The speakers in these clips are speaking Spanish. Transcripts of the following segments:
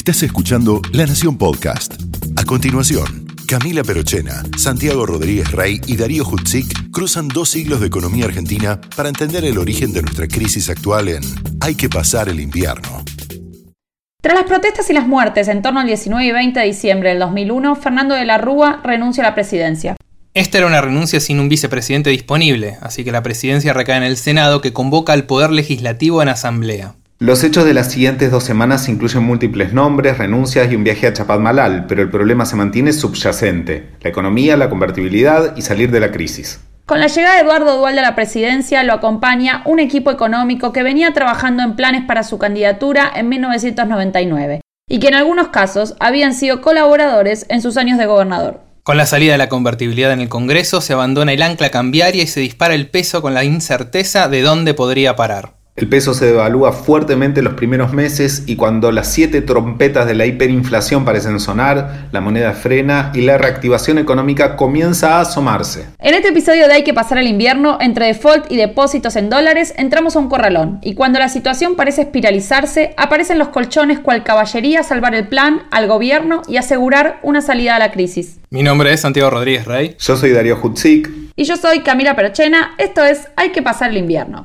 Estás escuchando La Nación Podcast. A continuación, Camila Perochena, Santiago Rodríguez Rey y Darío Hutzik cruzan dos siglos de economía argentina para entender el origen de nuestra crisis actual en Hay que pasar el invierno. Tras las protestas y las muertes en torno al 19 y 20 de diciembre del 2001, Fernando de la Rúa renuncia a la presidencia. Esta era una renuncia sin un vicepresidente disponible, así que la presidencia recae en el Senado que convoca al Poder Legislativo en asamblea. Los hechos de las siguientes dos semanas incluyen múltiples nombres, renuncias y un viaje a Chapadmalal, pero el problema se mantiene subyacente, la economía, la convertibilidad y salir de la crisis. Con la llegada de Eduardo Dualde a la presidencia lo acompaña un equipo económico que venía trabajando en planes para su candidatura en 1999 y que en algunos casos habían sido colaboradores en sus años de gobernador. Con la salida de la convertibilidad en el Congreso se abandona el ancla cambiaria y se dispara el peso con la incerteza de dónde podría parar. El peso se devalúa fuertemente los primeros meses y cuando las siete trompetas de la hiperinflación parecen sonar, la moneda frena y la reactivación económica comienza a asomarse. En este episodio de Hay que pasar el invierno, entre default y depósitos en dólares, entramos a un corralón y cuando la situación parece espiralizarse, aparecen los colchones cual caballería a salvar el plan al gobierno y asegurar una salida a la crisis. Mi nombre es Santiago Rodríguez Rey. Yo soy Darío Hutzik. Y yo soy Camila Perochena. Esto es Hay que pasar el invierno.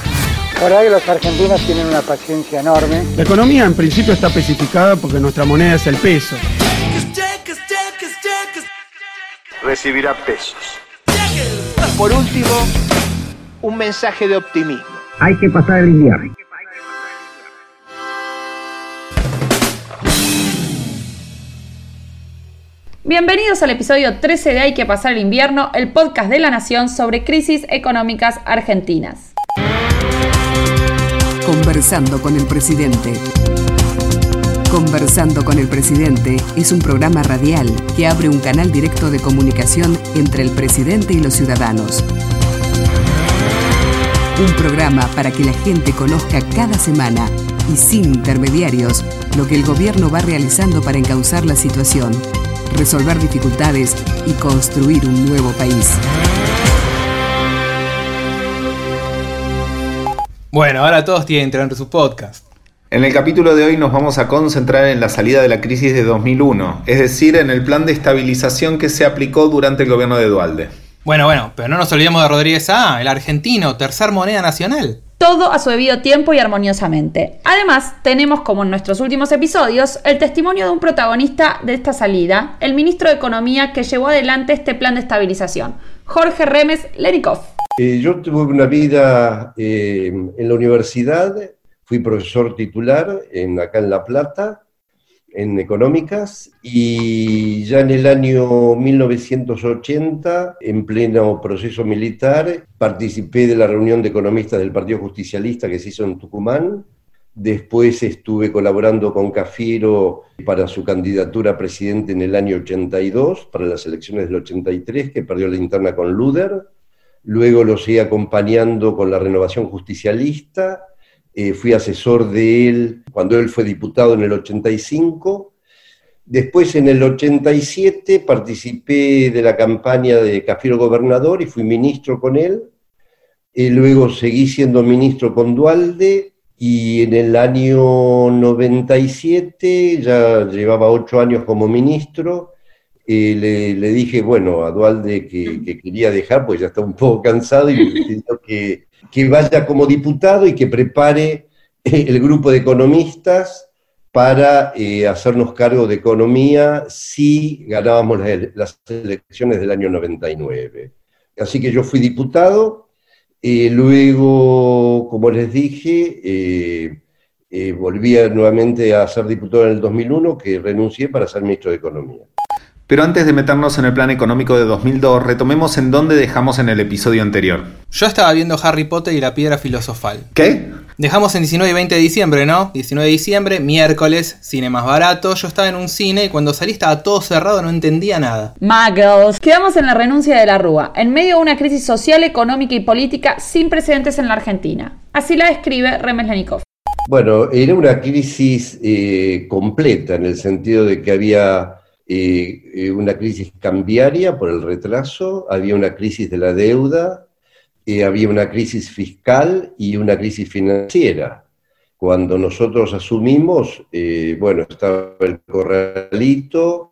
La verdad que los argentinos tienen una paciencia enorme. La economía en principio está especificada porque nuestra moneda es el peso. Recibirá pesos. Por último, un mensaje de optimismo. Hay que pasar el invierno. Bienvenidos al episodio 13 de Hay que pasar el invierno, el podcast de la Nación sobre crisis económicas argentinas. Conversando con el presidente. Conversando con el presidente es un programa radial que abre un canal directo de comunicación entre el presidente y los ciudadanos. Un programa para que la gente conozca cada semana y sin intermediarios lo que el gobierno va realizando para encauzar la situación, resolver dificultades y construir un nuevo país. Bueno, ahora todos tienen que tener su podcast. En el capítulo de hoy nos vamos a concentrar en la salida de la crisis de 2001, es decir, en el plan de estabilización que se aplicó durante el gobierno de Dualde. Bueno, bueno, pero no nos olvidemos de Rodríguez A, el argentino, tercer moneda nacional. Todo a su debido tiempo y armoniosamente. Además, tenemos, como en nuestros últimos episodios, el testimonio de un protagonista de esta salida, el ministro de Economía que llevó adelante este plan de estabilización, Jorge Remes Lenikov. Eh, yo tuve una vida eh, en la universidad, fui profesor titular en, acá en La Plata, en económicas, y ya en el año 1980, en pleno proceso militar, participé de la reunión de economistas del Partido Justicialista que se hizo en Tucumán. Después estuve colaborando con Cafiero para su candidatura a presidente en el año 82, para las elecciones del 83, que perdió la interna con Luder. Luego lo seguí acompañando con la renovación justicialista eh, fui asesor de él cuando él fue diputado en el 85. Después, en el 87, participé de la campaña de Cafiero Gobernador y fui ministro con él. Y luego seguí siendo ministro con Dualde y en el año 97, ya llevaba ocho años como ministro, eh, le, le, dije, bueno, a Dualde que, que, quería dejar, pues ya está un poco cansado y me pidió que, que vaya como diputado y que prepare el grupo de economistas para eh, hacernos cargo de economía si ganábamos las, elecciones del año 99. Así que yo fui diputado, eh, luego, como les dije, eh, volví nuevamente a ser diputado en el 2001, que renuncié para ser ministro de Economía. Pero antes de meternos en el plan económico de 2002, retomemos en dónde dejamos en el episodio anterior. Yo estaba viendo Harry Potter y la piedra filosofal. ¿Qué? Dejamos en 19 y 20 de diciembre, ¿no? 19 de diciembre, miércoles, cine más barato. Yo estaba en un cine y cuando salí estaba todo cerrado, no entendía nada. Muggles. Quedamos en la renuncia de la Rúa, en medio de una crisis social, económica y política sin precedentes en la Argentina. Así la describe Remes Lenikov. Bueno, era una crisis eh, completa en el sentido de que había eh, una crisis cambiaria por el retraso, había una crisis de la deuda, eh, había una crisis fiscal y una crisis financiera. Cuando nosotros asumimos, eh, bueno, estaba el corralito,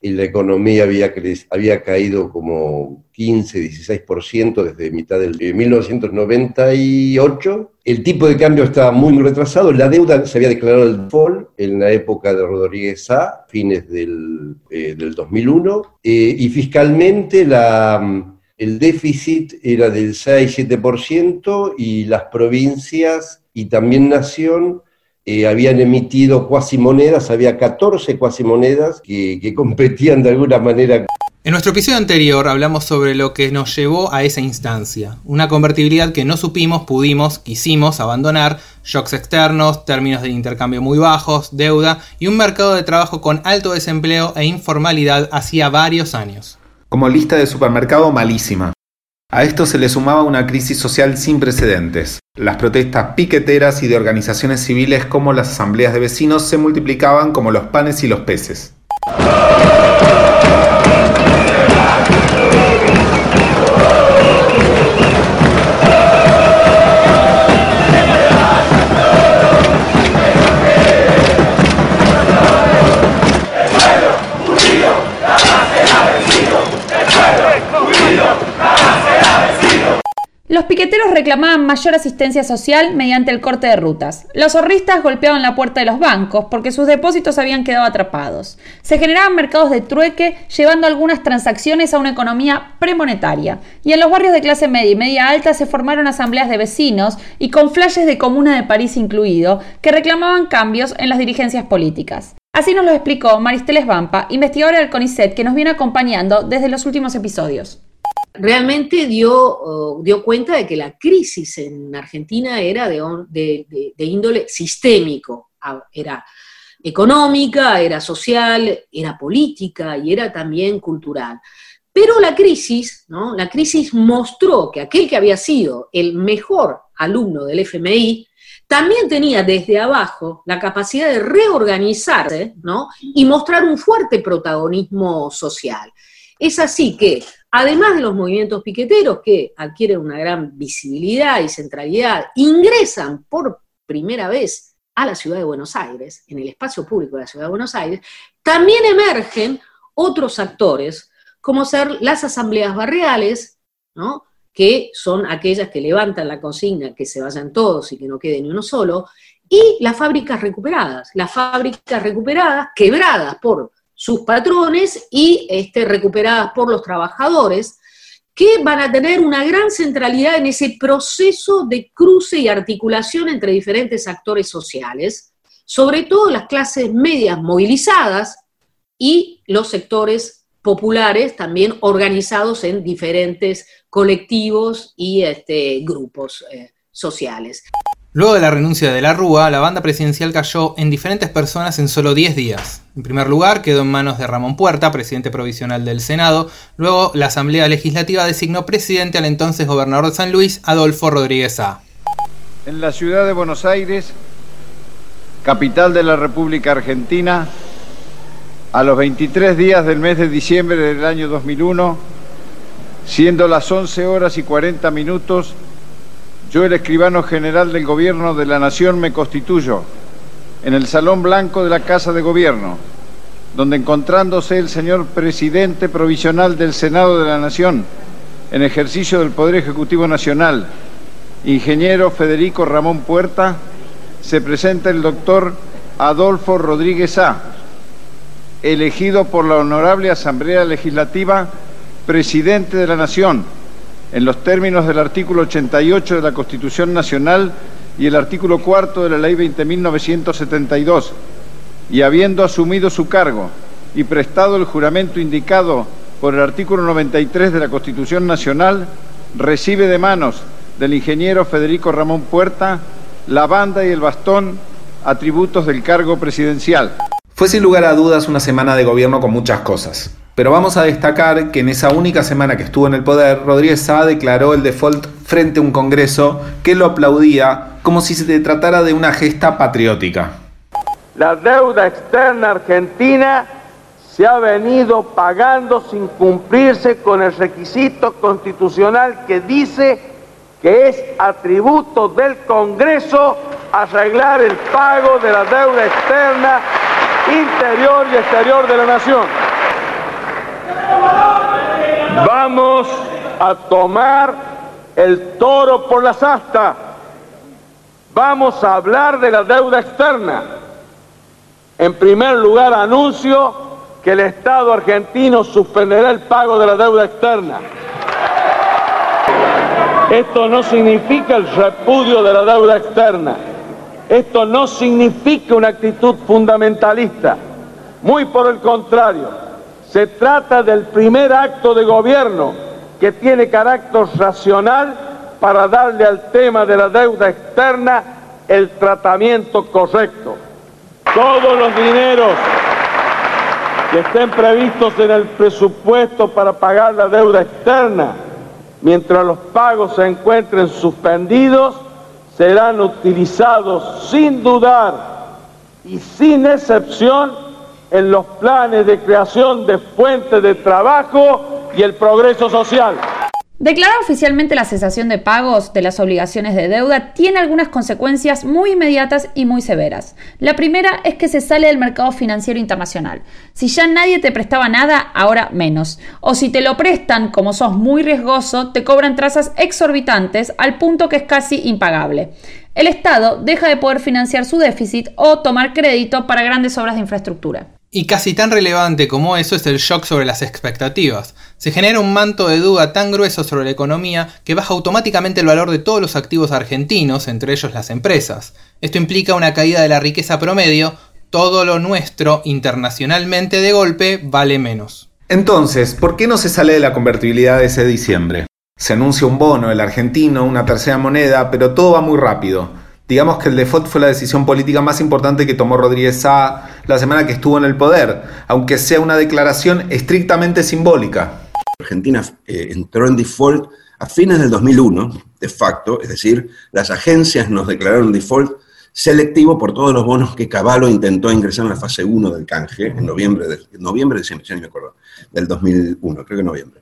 y la economía había, había caído como 15, 16% desde mitad del 1998. El tipo de cambio estaba muy retrasado, la deuda se había declarado el default en la época de Rodríguez A, fines del, eh, del 2001, eh, y fiscalmente la, el déficit era del 6-7% y las provincias y también Nación eh, habían emitido cuasimonedas, había 14 cuasimonedas que, que competían de alguna manera. En nuestro episodio anterior hablamos sobre lo que nos llevó a esa instancia, una convertibilidad que no supimos, pudimos, quisimos abandonar, shocks externos, términos de intercambio muy bajos, deuda y un mercado de trabajo con alto desempleo e informalidad hacía varios años. Como lista de supermercado malísima. A esto se le sumaba una crisis social sin precedentes. Las protestas piqueteras y de organizaciones civiles como las asambleas de vecinos se multiplicaban como los panes y los peces. Los piqueteros reclamaban mayor asistencia social mediante el corte de rutas. Los zorristas golpeaban la puerta de los bancos porque sus depósitos habían quedado atrapados. Se generaban mercados de trueque llevando algunas transacciones a una economía premonetaria. Y en los barrios de clase media y media alta se formaron asambleas de vecinos y con flashes de Comuna de París incluido que reclamaban cambios en las dirigencias políticas. Así nos lo explicó Maristeles Vampa, investigadora del CONICET que nos viene acompañando desde los últimos episodios realmente dio, dio cuenta de que la crisis en Argentina era de, índole sistémico, era económica, era social, era política y era también cultural. Pero la crisis, ¿no? La crisis mostró que aquel que había sido el mejor alumno del FMI también tenía desde abajo la capacidad de reorganizarse, ¿no? Y mostrar un fuerte protagonismo social. Es así que además de los movimientos piqueteros que adquieren una gran visibilidad y centralidad, ingresan por primera vez a la ciudad de Buenos Aires, en el espacio público de la ciudad de Buenos Aires, también emergen otros actores, como ser las asambleas barriales, que son aquellas que levantan la consigna que se vayan todos y que no quede ni uno solo, y las fábricas recuperadas, las fábricas recuperadas quebradas por sus patrones y este, recuperadas por los trabajadores, que van a tener una gran centralidad en ese proceso de cruce y articulación entre diferentes actores sociales, sobre todo las clases medias movilizadas y los sectores populares también organizados en diferentes colectivos y este, grupos eh, sociales. Luego de la renuncia de la Rúa, la banda presidencial cayó en diferentes personas en solo 10 días. En primer lugar, quedó en manos de Ramón Puerta, presidente provisional del Senado. Luego, la Asamblea Legislativa designó presidente al entonces gobernador de San Luis, Adolfo Rodríguez A. En la ciudad de Buenos Aires, capital de la República Argentina, a los 23 días del mes de diciembre del año 2001, siendo las 11 horas y 40 minutos, yo, el escribano general del Gobierno de la Nación, me constituyo en el Salón Blanco de la Casa de Gobierno, donde encontrándose el señor presidente provisional del Senado de la Nación, en ejercicio del Poder Ejecutivo Nacional, ingeniero Federico Ramón Puerta, se presenta el doctor Adolfo Rodríguez A., elegido por la Honorable Asamblea Legislativa presidente de la Nación, en los términos del artículo 88 de la Constitución Nacional y el artículo cuarto de la Ley 20.972, y habiendo asumido su cargo y prestado el juramento indicado por el artículo 93 de la Constitución Nacional, recibe de manos del ingeniero Federico Ramón Puerta la banda y el bastón, atributos del cargo presidencial. Fue sin lugar a dudas una semana de gobierno con muchas cosas. Pero vamos a destacar que en esa única semana que estuvo en el poder, Rodríguez Sá declaró el default frente a un Congreso que lo aplaudía como si se tratara de una gesta patriótica. La deuda externa argentina se ha venido pagando sin cumplirse con el requisito constitucional que dice que es atributo del Congreso arreglar el pago de la deuda externa interior y exterior de la nación. Vamos a tomar el toro por las astas. Vamos a hablar de la deuda externa. En primer lugar, anuncio que el Estado argentino suspenderá el pago de la deuda externa. Esto no significa el repudio de la deuda externa. Esto no significa una actitud fundamentalista. Muy por el contrario se trata del primer acto de gobierno que tiene carácter racional para darle al tema de la deuda externa el tratamiento correcto. Todos los dineros que estén previstos en el presupuesto para pagar la deuda externa, mientras los pagos se encuentren suspendidos, serán utilizados sin dudar y sin excepción en los planes de creación de fuentes de trabajo y el progreso social. Declarar oficialmente la cesación de pagos de las obligaciones de deuda tiene algunas consecuencias muy inmediatas y muy severas. La primera es que se sale del mercado financiero internacional. Si ya nadie te prestaba nada, ahora menos. O si te lo prestan, como sos muy riesgoso, te cobran trazas exorbitantes al punto que es casi impagable. El Estado deja de poder financiar su déficit o tomar crédito para grandes obras de infraestructura. Y casi tan relevante como eso es el shock sobre las expectativas. Se genera un manto de duda tan grueso sobre la economía que baja automáticamente el valor de todos los activos argentinos, entre ellos las empresas. Esto implica una caída de la riqueza promedio, todo lo nuestro internacionalmente de golpe vale menos. Entonces, ¿por qué no se sale de la convertibilidad de ese diciembre? Se anuncia un bono, el argentino, una tercera moneda, pero todo va muy rápido. Digamos que el default fue la decisión política más importante que tomó Rodríguez A la semana que estuvo en el poder, aunque sea una declaración estrictamente simbólica. Argentina eh, entró en default a fines del 2001, de facto, es decir, las agencias nos declararon default selectivo por todos los bonos que Caballo intentó ingresar en la fase 1 del canje, en noviembre, de, noviembre, me acuerdo, del 2001, creo que noviembre.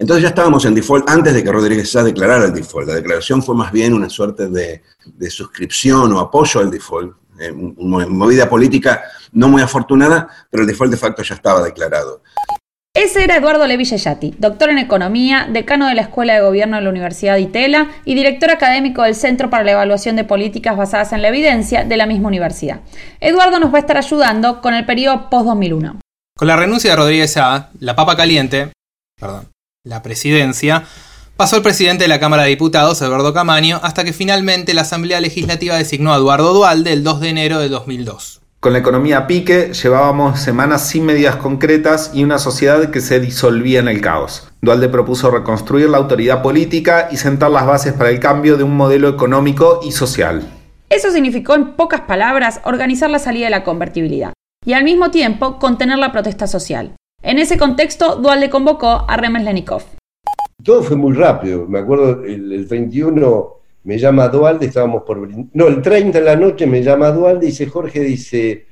Entonces ya estábamos en default antes de que Rodríguez Sá declarara el default. La declaración fue más bien una suerte de, suscripción o apoyo al default, eh, una movida política no muy afortunada, pero el default de facto ya estaba declarado. Ese era Eduardo Levi doctor en Economía, decano de la Escuela de Gobierno de la Universidad de Itela y director académico del Centro para la Evaluación de Políticas Basadas en la Evidencia de la misma universidad. Eduardo nos va a estar ayudando con el periodo post-2001. Con la renuncia de Rodríguez A, la papa caliente, perdón, la presidencia, pasó el presidente de la Cámara de Diputados, Eduardo Camaño, hasta que finalmente la Asamblea Legislativa designó a Eduardo Dualde el 2 de enero de 2002. Con la economía a pique, llevábamos semanas sin medidas concretas y una sociedad que se disolvía en el caos. Dualde propuso reconstruir la autoridad política y sentar las bases para el cambio de un modelo económico y social. Eso significó, en pocas palabras, organizar la salida de la convertibilidad y al mismo tiempo contener la protesta social. En ese contexto, Dualde convocó a Remes Lenikov. Todo fue muy rápido. Me acuerdo, el, 31 me llama Dualde, estábamos por... No, el 30 de la noche me llama Dualde y dice, Jorge, dice,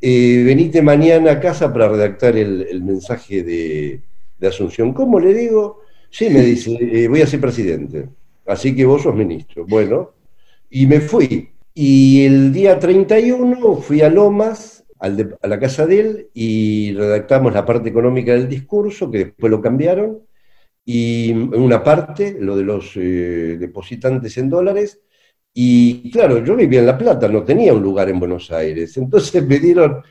eh, venite mañana a casa para redactar el, mensaje de, Asunción. ¿Cómo le digo? Sí, me dice, eh, voy a ser presidente. Así que vos sos ministro. Bueno, y me fui. Y el día 31 fui a Lomas a la casa de él y redactamos la parte económica del discurso, que después lo cambiaron, y una parte, lo de los eh, depositantes en dólares, y claro, yo vivía en La Plata, no tenía un lugar en Buenos Aires, entonces me dieron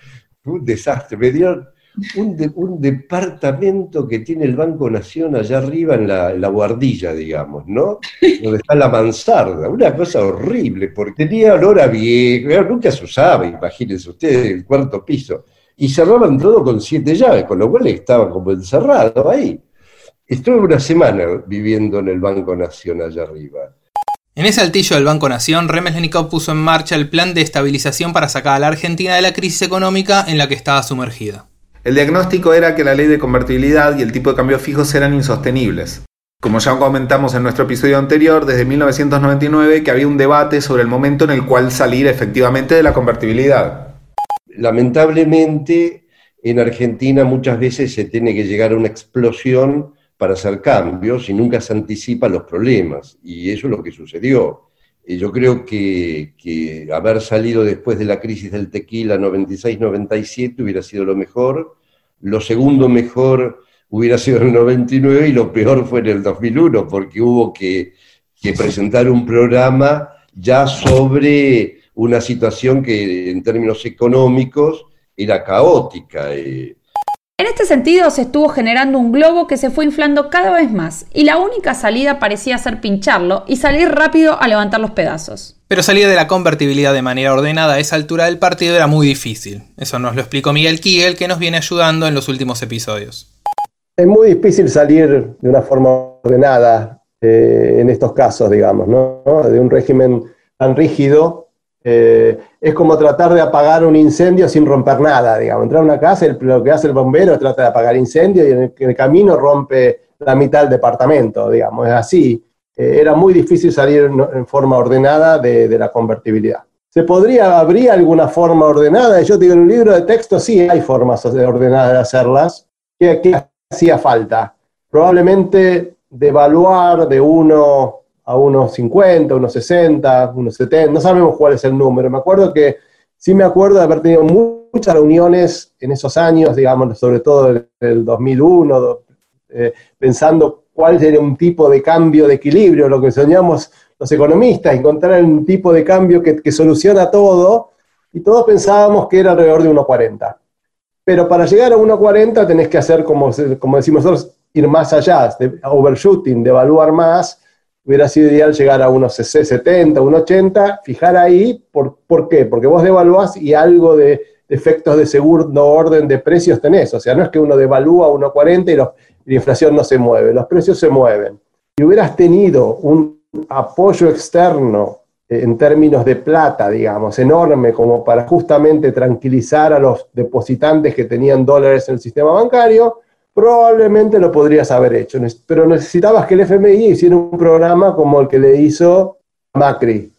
un desastre, me dieron un, departamento que tiene el Banco Nación allá arriba en la, guardilla, digamos, ¿no? Donde está la mansarda, una cosa horrible, porque tenía olor a viejo, nunca se usaba, imagínense ustedes, el cuarto piso, y cerraban todo con siete llaves, con lo cual estaba como encerrado ahí. Estuve una semana viviendo en el Banco Nación allá arriba. En ese altillo del Banco Nación, Remeslenikov puso en marcha el plan de estabilización para sacar a la Argentina de la crisis económica en la que estaba sumergida. El diagnóstico era que la ley de convertibilidad y el tipo de cambio fijos eran insostenibles. Como ya comentamos en nuestro episodio anterior, desde 1999 que había un debate sobre el momento en el cual salir efectivamente de la convertibilidad. Lamentablemente, en Argentina muchas veces se tiene que llegar a una explosión para hacer cambios y nunca se anticipan los problemas. Y eso es lo que sucedió. Yo creo que, haber salido después de la crisis del tequila 96-97 hubiera sido lo mejor, lo segundo mejor hubiera sido en el 99 y lo peor fue en el 2001, porque hubo que, presentar un programa ya sobre una situación que en términos económicos era caótica. Eh. En este sentido, se estuvo generando un globo que se fue inflando cada vez más, y la única salida parecía ser pincharlo y salir rápido a levantar los pedazos. Pero salir de la convertibilidad de manera ordenada a esa altura del partido era muy difícil. Eso nos lo explicó Miguel Kigel, que nos viene ayudando en los últimos episodios. Es muy difícil salir de una forma ordenada eh, en estos casos, digamos, ¿no? De un régimen tan rígido. Eh, es como tratar de apagar un incendio sin romper nada, digamos. Entrar a una casa, y lo que hace el bombero es tratar de apagar incendio y en el camino rompe la mitad del departamento, digamos. Es así. Eh, era muy difícil salir en, forma ordenada de, la convertibilidad. ¿Se podría, habría alguna forma ordenada? Yo digo, en un libro de texto sí hay formas ordenadas de hacerlas. ¿Qué, hacía falta? Probablemente devaluar de uno a unos 50, unos 60, unos 70, no sabemos cuál es el número. Me acuerdo que, sí me acuerdo de haber tenido muchas reuniones en esos años, digamos, sobre todo en el 2001, eh, pensando cuál sería un tipo de cambio de equilibrio, lo que soñamos los economistas, encontrar un tipo de cambio que, soluciona todo, y todos pensábamos que era alrededor de 1,40. Pero para llegar a 1,40 tenés que hacer, como, como decimos nosotros, ir más allá, de overshooting, de evaluar más, hubiera sido ideal llegar a unos 70, 1,80, fijar ahí, ¿por, ¿por qué? Porque vos devaluás y algo de, efectos de segundo orden de precios tenés, o sea, no es que uno devalúa 1,40 y los la inflación no se mueve, los precios se mueven. Si hubieras tenido un apoyo externo eh, en términos de plata, digamos, enorme, como para justamente tranquilizar a los depositantes que tenían dólares en el sistema bancario, probablemente lo podrías haber hecho. Pero necesitabas que el FMI hiciera un programa como el que le hizo Macri.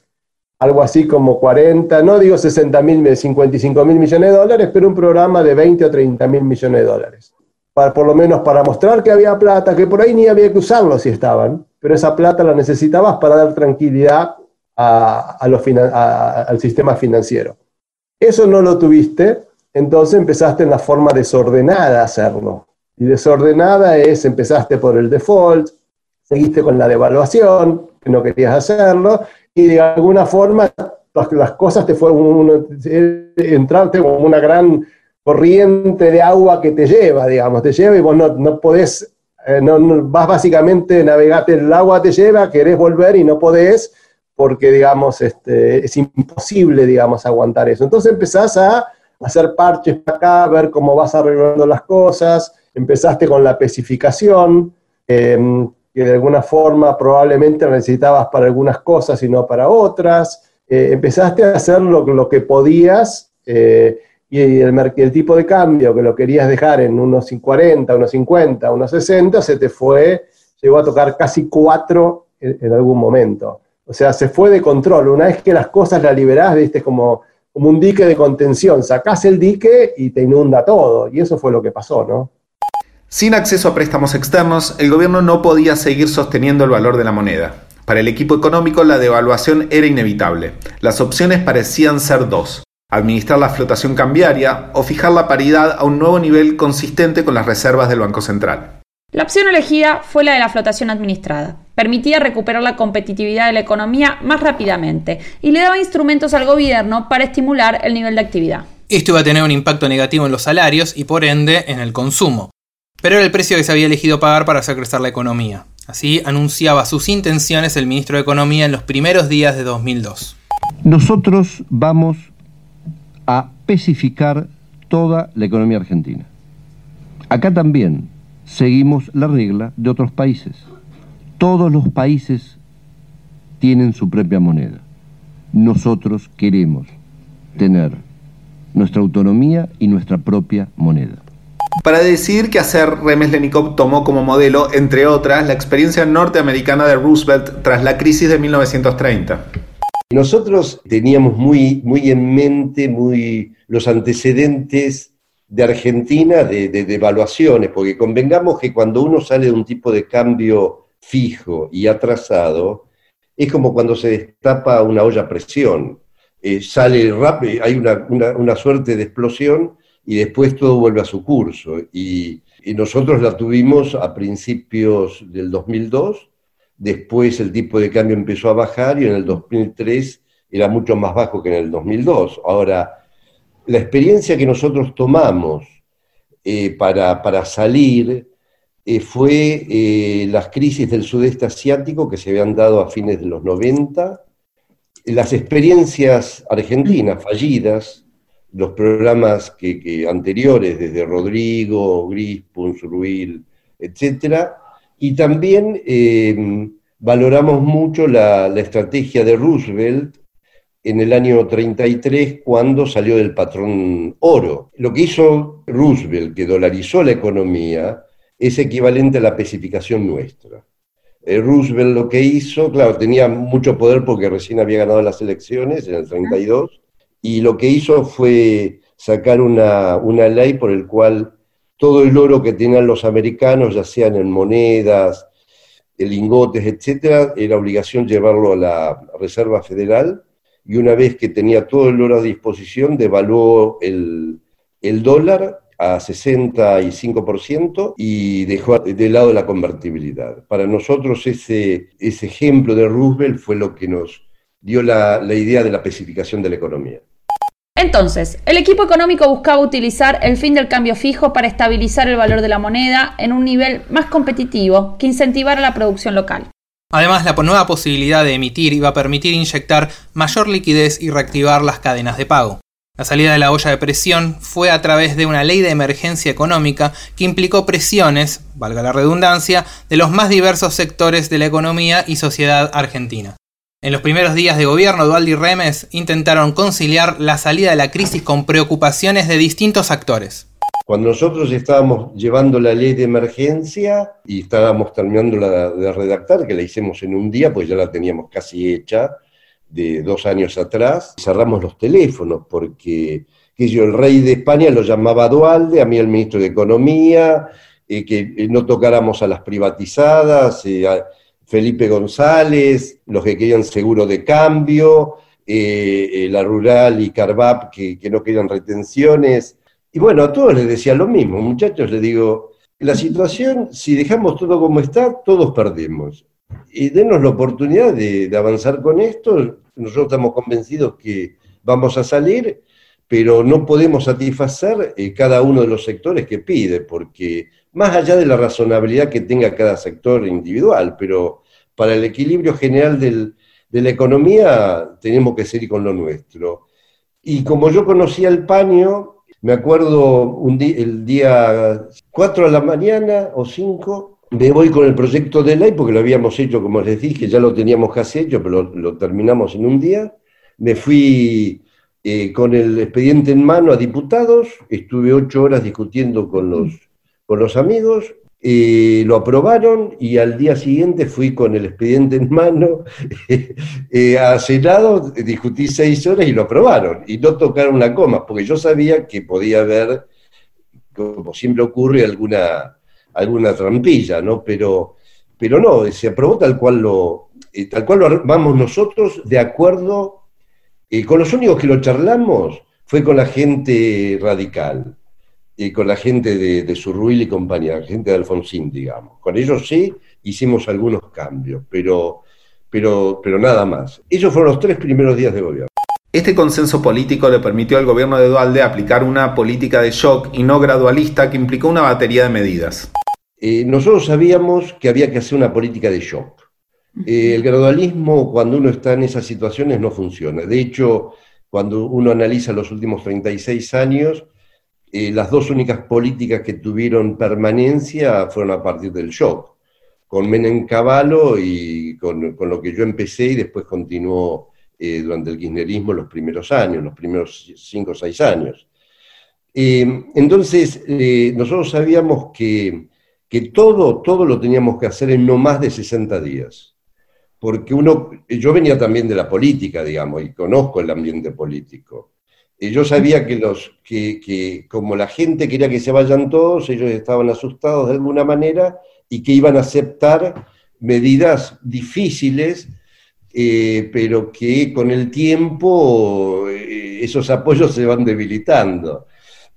Algo así como 40, no digo 60 mil, 55 mil millones de dólares, pero un programa de 20 o 30 mil millones de dólares por lo menos para mostrar que había plata, que por ahí ni había que usarlo si estaban, pero esa plata la necesitabas para dar tranquilidad al sistema financiero. Eso no lo tuviste, entonces empezaste en la forma desordenada a hacerlo. Y desordenada es, empezaste por el default, seguiste con la devaluación, que no querías hacerlo, y de alguna forma las, cosas te fueron, entrarte como una gran corriente de agua que te lleva, digamos, te lleva y vos no, no podés, eh, no, vas básicamente, navegate, el agua te lleva, querés volver y no podés, porque, digamos, este, es imposible, digamos, aguantar eso. Entonces empezás a hacer parches para acá, ver cómo vas arreglando las cosas, empezaste con la especificación, em, que de alguna forma probablemente necesitabas para algunas cosas y no para otras, eh, empezaste a hacer lo, que podías, eh, y el, el, tipo de cambio que lo querías dejar en unos 40, unos 50, unos 60, se te fue, llegó a tocar casi 4 en, algún momento. O sea, se fue de control. Una vez que las cosas las liberás, viste, como, como un dique de contención. Sacás el dique y te inunda todo. Y eso fue lo que pasó, ¿no? Sin acceso a préstamos externos, el gobierno no podía seguir sosteniendo el valor de la moneda. Para el equipo económico la devaluación era inevitable. Las opciones parecían ser dos administrar la flotación cambiaria o fijar la paridad a un nuevo nivel consistente con las reservas del Banco Central. La opción elegida fue la de la flotación administrada. Permitía recuperar la competitividad de la economía más rápidamente y le daba instrumentos al gobierno para estimular el nivel de actividad. Esto iba a tener un impacto negativo en los salarios y por ende en el consumo. Pero era el precio que se había elegido pagar para hacer crecer la economía. Así anunciaba sus intenciones el ministro de Economía en los primeros días de 2002. Nosotros vamos a especificar toda la economía argentina. Acá también seguimos la regla de otros países. Todos los países tienen su propia moneda. Nosotros queremos tener nuestra autonomía y nuestra propia moneda. Para decidir qué hacer, Remes Lenikov tomó como modelo, entre otras, la experiencia norteamericana de Roosevelt tras la crisis de 1930. Nosotros teníamos muy, muy en mente muy, los antecedentes de Argentina de, de devaluaciones, porque convengamos que cuando uno sale de un tipo de cambio fijo y atrasado, es como cuando se destapa una olla a presión. Eh, sale rápido, hay una, una, suerte de explosión y después todo vuelve a su curso. Y, nosotros la tuvimos a principios del 2002, después el tipo de cambio empezó a bajar y en el 2003 era mucho más bajo que en el 2002. Ahora, la experiencia que nosotros tomamos eh, para, para, salir eh, fue eh, las crisis del sudeste asiático que se habían dado a fines de los 90, las experiencias argentinas fallidas, los programas que, anteriores, desde Rodrigo, Gris, Punzurruil, etc. Y también eh, valoramos mucho la, la, estrategia de Roosevelt en el año 33 cuando salió del patrón oro. Lo que hizo Roosevelt, que dolarizó la economía, es equivalente a la especificación nuestra. Eh, Roosevelt lo que hizo, claro, tenía mucho poder porque recién había ganado las elecciones en el 32, y lo que hizo fue sacar una, una ley por el cual todo el oro que tenían los americanos, ya sean en monedas, lingotes, etcétera, era obligación llevarlo a la Reserva Federal, y una vez que tenía todo el oro a disposición, devaluó el, el dólar a 65% y dejó de lado la convertibilidad. Para nosotros ese, ese ejemplo de Roosevelt fue lo que nos dio la, la idea de la especificación de la economía. Entonces, el equipo económico buscaba utilizar el fin del cambio fijo para estabilizar el valor de la moneda en un nivel más competitivo que incentivara la producción local. Además, la nueva posibilidad de emitir iba a permitir inyectar mayor liquidez y reactivar las cadenas de pago. La salida de la olla de presión fue a través de una ley de emergencia económica que implicó presiones, valga la redundancia, de los más diversos sectores de la economía y sociedad argentina. En los primeros días de gobierno, Dualdi y Remes intentaron conciliar la salida de la crisis con preocupaciones de distintos actores. Cuando nosotros estábamos llevando la ley de emergencia y estábamos terminando de redactar, que la hicimos en un día, pues ya la teníamos casi hecha, de dos años atrás, cerramos los teléfonos porque que yo, el rey de España lo llamaba Dualde, a mí el ministro de Economía, eh, que no tocáramos a las privatizadas, eh, Felipe González, los que querían seguro de cambio, eh, la Rural y Carvap que, que no querían retenciones. Y bueno, a todos les decía lo mismo, muchachos, les digo, la situación, si dejamos todo como está, todos perdemos. Y denos la oportunidad de, de, avanzar con esto. Nosotros estamos convencidos que vamos a salir, pero no podemos satisfacer eh, cada uno de los sectores que pide, porque más allá de la razonabilidad que tenga cada sector individual, pero para el equilibrio general del, de la economía tenemos que seguir con lo nuestro. Y como yo conocía el paño, me acuerdo un el día 4 de la mañana o 5, me voy con el proyecto de ley, porque lo habíamos hecho, como les dije, ya lo teníamos casi hecho, pero lo, lo terminamos en un día. Me fui eh, con el expediente en mano a diputados, estuve ocho horas discutiendo con los, con los amigos, eh, lo aprobaron y al día siguiente fui con el expediente en mano eh, a Senado, discutí seis horas y lo aprobaron. Y no tocaron una coma, porque yo sabía que podía haber, como siempre ocurre, alguna, alguna trampilla, ¿no? Pero, pero no, se aprobó tal cual lo, eh, tal cual lo vamos nosotros de acuerdo, eh, con los únicos que lo charlamos fue con la gente radical, y con la gente de, de Surruil y compañía, gente de Alfonsín, digamos. Con ellos sí hicimos algunos cambios, pero, pero, pero nada más. Ellos fueron los tres primeros días de gobierno. Este consenso político le permitió al gobierno de Dualde aplicar una política de shock y no gradualista que implicó una batería de medidas. Eh, nosotros sabíamos que había que hacer una política de shock. Eh, el gradualismo, cuando uno está en esas situaciones, no funciona. De hecho, cuando uno analiza los últimos 36 años, eh, las dos únicas políticas que tuvieron permanencia fueron a partir del shock, con Menem Cavallo y con, con lo que yo empecé y después continuó eh, durante el kirchnerismo los primeros años, los primeros cinco o seis años. Eh, entonces, eh, nosotros sabíamos que, que, todo, todo lo teníamos que hacer en no más de 60 días. Porque uno, yo venía también de la política, digamos, y conozco el ambiente político. Yo sabía que, los, que, que como la gente quería que se vayan todos, ellos estaban asustados de alguna manera y que iban a aceptar medidas difíciles eh, pero que con el tiempo eh, esos apoyos se van debilitando.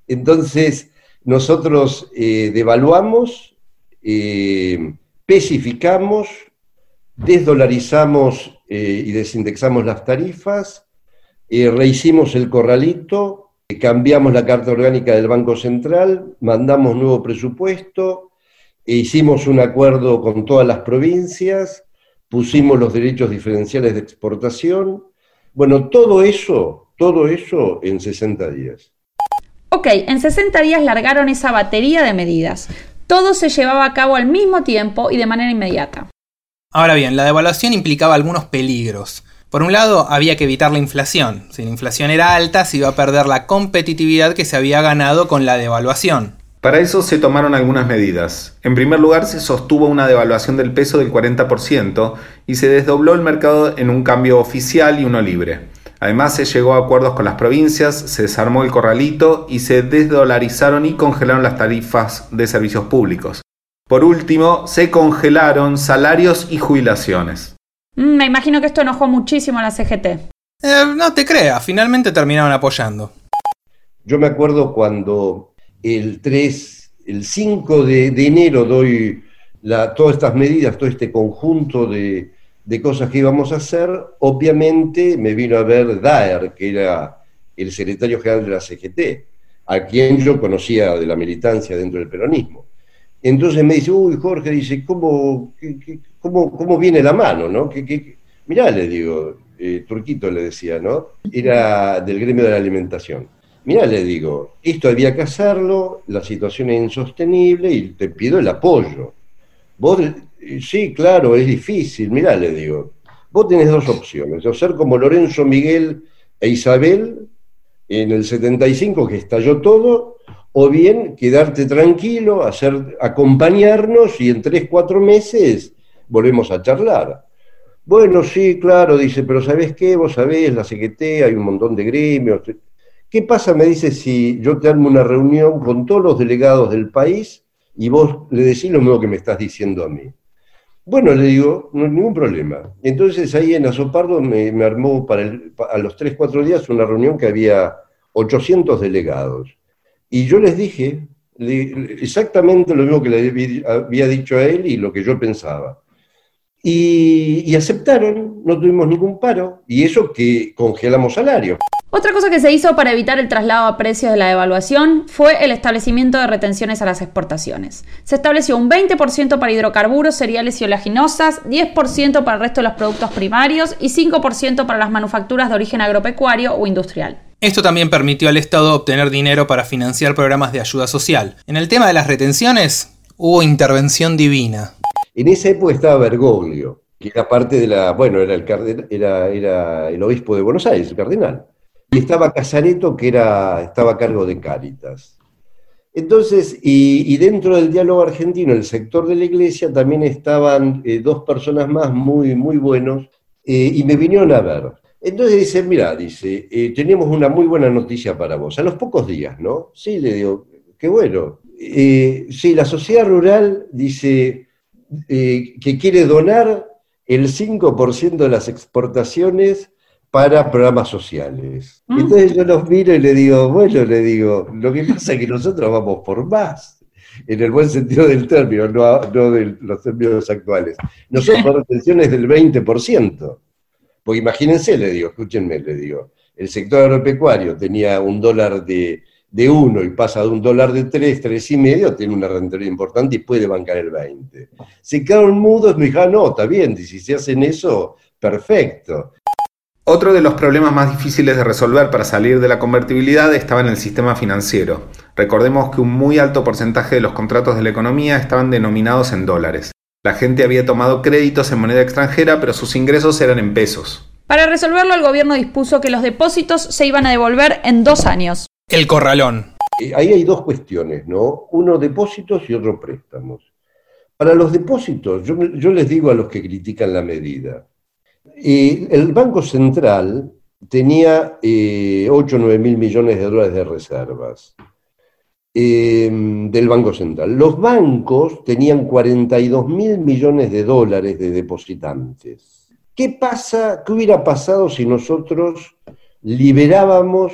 Entonces, nosotros eh, devaluamos, especificamos, desdolarizamos y desindexamos las tarifas, rehicimos el corralito, cambiamos la carta orgánica del Banco Central, mandamos nuevo presupuesto, e hicimos un acuerdo con todas las provincias, pusimos los derechos diferenciales de exportación. Bueno, todo eso, todo eso en 60 días. Ok, en 60 días largaron esa batería de medidas. Todo se llevaba a cabo al mismo tiempo y de manera inmediata. Ahora bien, la devaluación implicaba algunos peligros. Por un lado, había que evitar la inflación. Si la inflación era alta, se iba a perder la competitividad que se había ganado con la devaluación. Para eso se tomaron algunas medidas. En primer lugar, se sostuvo una devaluación del peso del 40% y se desdobló el mercado en un cambio oficial y uno libre. Además, se llegó a acuerdos con las provincias, se desarmó el corralito y se desdolarizaron y congelaron las tarifas de servicios públicos. Por último, se congelaron salarios y jubilaciones. Mm, me imagino que esto enojó muchísimo a la CGT. Eh, no te creas, finalmente terminaron apoyando. Yo me acuerdo cuando el 3, el 5 de, enero doy la, todas estas medidas, todo este conjunto de, cosas que íbamos a hacer, obviamente me vino a ver Daer, que era el secretario general de la CGT, a quien yo conocía de la militancia dentro del peronismo. Entonces me dice, uy, Jorge, dice, ¿cómo, cómo, cómo viene la mano? ¿no? mirá, le digo, eh, Turquito le decía, ¿no? Era del gremio de la alimentación Mira, le digo, esto había que hacerlo, la situación es insostenible y te pido el apoyo. Vos, sí, claro, es difícil. Mira, le digo, vos tenés dos opciones, o ser como Lorenzo Miguel e Isabel en el 75 que estalló todo, o bien quedarte tranquilo, hacer, acompañarnos y en tres, cuatro meses volvemos a charlar. Bueno, sí, claro, dice, pero ¿sabés qué? Vos sabés, la CGT, hay un montón de gremios, ¿Qué pasa, me dice, si yo te armo una reunión con todos los delegados del país y vos le decís lo mismo que me estás diciendo a mí? Bueno, le digo, no hay ningún problema. Entonces ahí en Azopardo me, me armó para a los 3, 4 días una reunión que había 800 delegados. Y yo les dije exactamente lo mismo que le había dicho a él y lo que yo pensaba. Y, aceptaron, no tuvimos ningún paro, y eso que congelamos salarios. Otra cosa que se hizo para evitar el traslado a precios de la devaluación fue el establecimiento de retenciones a las exportaciones. Se estableció un 20% para hidrocarburos, cereales y oleaginosas, 10% para el resto de los productos primarios y 5% para las manufacturas de origen agropecuario o industrial. Esto también permitió al Estado obtener dinero para financiar programas de ayuda social. En el tema de las retenciones, hubo intervención divina. En esa época estaba Bergoglio, que era parte de la, bueno, era el, era, era el obispo de Buenos Aires, el cardenal y estaba Casareto, que era, estaba a cargo de Cáritas. Entonces, y, dentro del diálogo argentino, el sector de la iglesia, también estaban eh, dos personas más muy, muy buenos, eh, y me vinieron a ver. Entonces dice, mira, dice, eh, tenemos una muy buena noticia para vos. A los pocos días, ¿no? Sí, le digo, qué bueno. sí, la sociedad rural dice que quiere donar el 5% de las exportaciones para programas sociales. Mm. Entonces yo los miro y le digo, bueno, le digo, lo que pasa es que nosotros vamos por más, en el buen sentido del término, no, no de los términos actuales. Nosotros la retención es del 20%. Porque imagínense, le digo, escúchenme, le digo, el sector agropecuario tenía un dólar de, de uno y pasa de un dólar de tres, tres y medio, tiene una rentabilidad importante y puede bancar el 20. Se quedaron mudos, me dijeron, no, está bien, si se hacen eso, perfecto. Otro de los problemas más difíciles de resolver para salir de la convertibilidad estaba en el sistema financiero. Recordemos que un muy alto porcentaje de los contratos de la economía estaban denominados en dólares. La gente había tomado créditos en moneda extranjera, pero sus ingresos eran en pesos. Para resolverlo, el gobierno dispuso que los depósitos se iban a devolver en dos años. El corralón. Eh, Ahí hay dos cuestiones, ¿no? Uno depósitos y otro préstamos. Para los depósitos, yo, yo les digo a los que critican la medida, eh, el Banco Central tenía eh, 8 o 9 mil millones de dólares de reservas eh, del Banco Central. Los bancos tenían 42 mil millones de dólares de depositantes. ¿Qué pasa, qué hubiera pasado si nosotros liberábamos,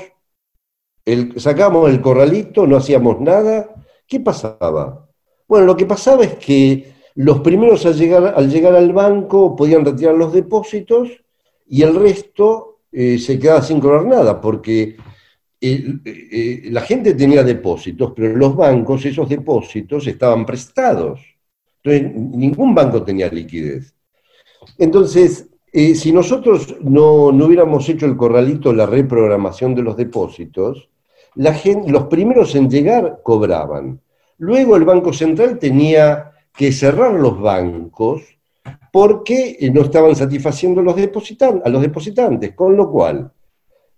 el, sacábamos el corralito, no hacíamos nada? ¿Qué pasaba? Bueno, lo que pasaba es que los primeros al llegar, al llegar al banco podían retirar los depósitos y el resto eh, se quedaba sin cobrar nada, porque la gente tenía depósitos, pero los bancos, esos depósitos estaban prestados. Entonces, ningún banco tenía liquidez. Entonces, eh, si nosotros no, no hubiéramos hecho el corralito, la reprogramación de los depósitos, la gen- los primeros en llegar cobraban. Luego el Banco Central tenía que cerrar los bancos porque eh, no estaban satisfaciendo los a los depositantes, con lo cual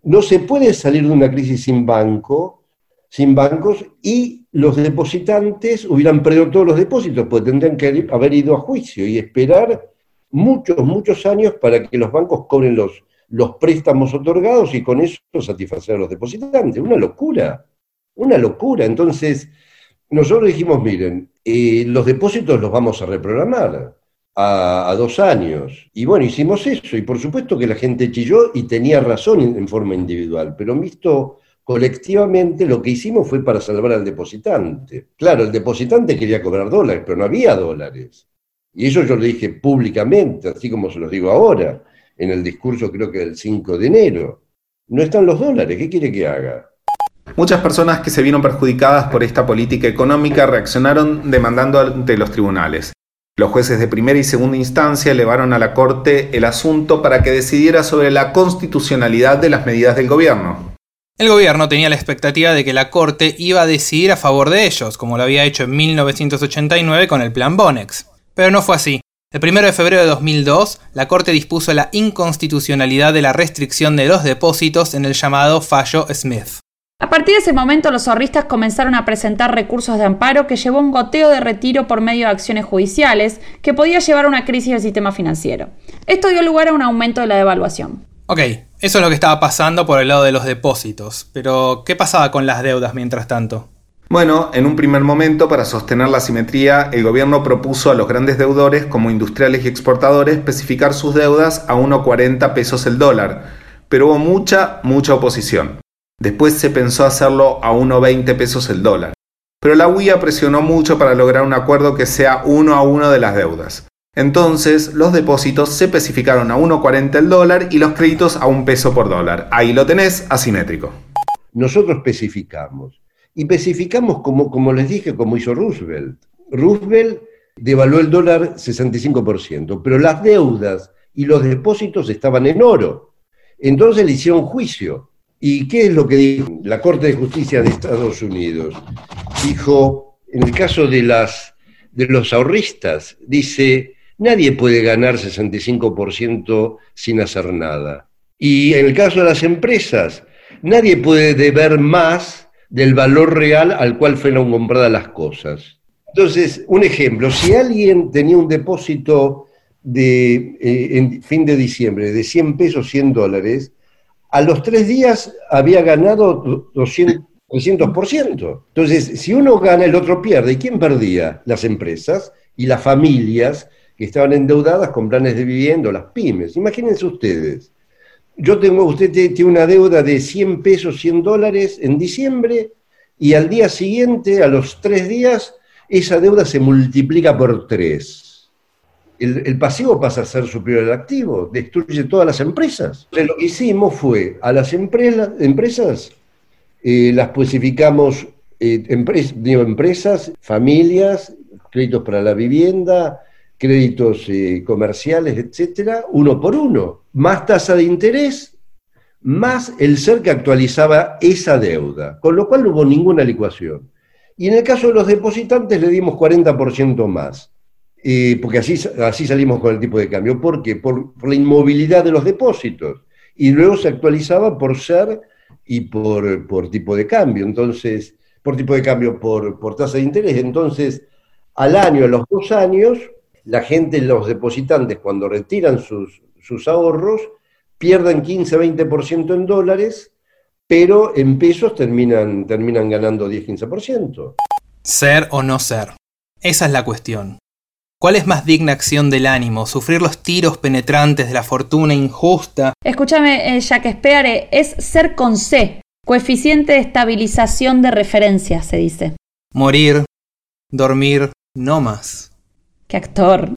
no se puede salir de una crisis sin banco, sin bancos, y los depositantes hubieran perdido todos los depósitos, pues tendrían que haber ido a juicio y esperar muchos, muchos años para que los bancos cobren los, los préstamos otorgados y con eso satisfacer a los depositantes. Una locura, una locura. Entonces, nosotros dijimos, miren, eh, los depósitos los vamos a reprogramar a, dos años. Y bueno, hicimos eso. Y por supuesto que la gente chilló y tenía razón en, en forma individual, pero visto colectivamente lo que hicimos fue para salvar al depositante. Claro, el depositante quería cobrar dólares, pero no había dólares. Y eso yo lo dije públicamente, así como se los digo ahora, en el discurso creo que del 5 de enero. No están los dólares, ¿qué quiere que haga? Muchas personas que se vieron perjudicadas por esta política económica reaccionaron demandando ante los tribunales. Los jueces de primera y segunda instancia elevaron a la Corte el asunto para que decidiera sobre la constitucionalidad de las medidas del gobierno. El gobierno tenía la expectativa de que la Corte iba a decidir a favor de ellos, como lo había hecho en 1989 con el Plan Bonex. Pero no fue así. El 1 de febrero de 2002, la Corte dispuso la inconstitucionalidad de la restricción de los depósitos en el llamado fallo Smith. A partir de ese momento, los zorristas comenzaron a presentar recursos de amparo que llevó a un goteo de retiro por medio de acciones judiciales que podía llevar a una crisis del sistema financiero. Esto dio lugar a un aumento de la devaluación. Ok, eso es lo que estaba pasando por el lado de los depósitos, pero ¿qué pasaba con las deudas mientras tanto? Bueno, en un primer momento, para sostener la simetría, el gobierno propuso a los grandes deudores, como industriales y exportadores, especificar sus deudas a 1,40 pesos el dólar, pero hubo mucha, mucha oposición. Después se pensó hacerlo a 1,20 pesos el dólar. Pero la UIA presionó mucho para lograr un acuerdo que sea uno a uno de las deudas. Entonces, los depósitos se especificaron a 1,40 el dólar y los créditos a un peso por dólar. Ahí lo tenés, asimétrico. Nosotros especificamos. Y especificamos como, como les dije, como hizo Roosevelt. Roosevelt devaluó el dólar 65%, pero las deudas y los depósitos estaban en oro. Entonces le hicieron juicio. ¿Y qué es lo que dijo la Corte de Justicia de Estados Unidos? Dijo, en el caso de, las, de los ahorristas, dice, nadie puede ganar 65% sin hacer nada. Y en el caso de las empresas, nadie puede deber más del valor real al cual fueron compradas las cosas. Entonces, un ejemplo, si alguien tenía un depósito de, eh, en fin de diciembre de 100 pesos, 100 dólares, a los tres días había ganado 200, 300%. Entonces, si uno gana, el otro pierde. ¿Y quién perdía? Las empresas y las familias que estaban endeudadas con planes de vivienda, las pymes. Imagínense ustedes. yo tengo, usted tiene una deuda de 100 pesos, 100 dólares en diciembre y al día siguiente, a los tres días, esa deuda se multiplica por tres. El, pasivo pasa a ser superior al activo, destruye todas las empresas. Entonces, lo que hicimos fue a las empresas, eh, las especificamos eh, empresas, familias, créditos para la vivienda, créditos eh, comerciales, etcétera, uno por uno, más tasa de interés, más el ser que actualizaba esa deuda, con lo cual no hubo ninguna licuación. Y en el caso de los depositantes le dimos 40% más, porque así, así salimos con el tipo de cambio. ¿Por qué? Por, la inmovilidad de los depósitos. Y luego se actualizaba por ser y por, por tipo de cambio. Entonces, por tipo de cambio, por, por tasa de interés. Entonces, al año, a los dos años, la gente, los depositantes, cuando retiran sus, sus ahorros, pierden 15-20% en dólares, pero en pesos terminan, terminan ganando 10-15%. Ser o no ser. Esa es la cuestión. ¿Cuál es más digna acción del ánimo? ¿Sufrir los tiros penetrantes de la fortuna injusta? Escúchame, eh, Jacques es ser con C, coeficiente de estabilización de referencia, se dice. Morir, dormir, no más. ¡Qué actor!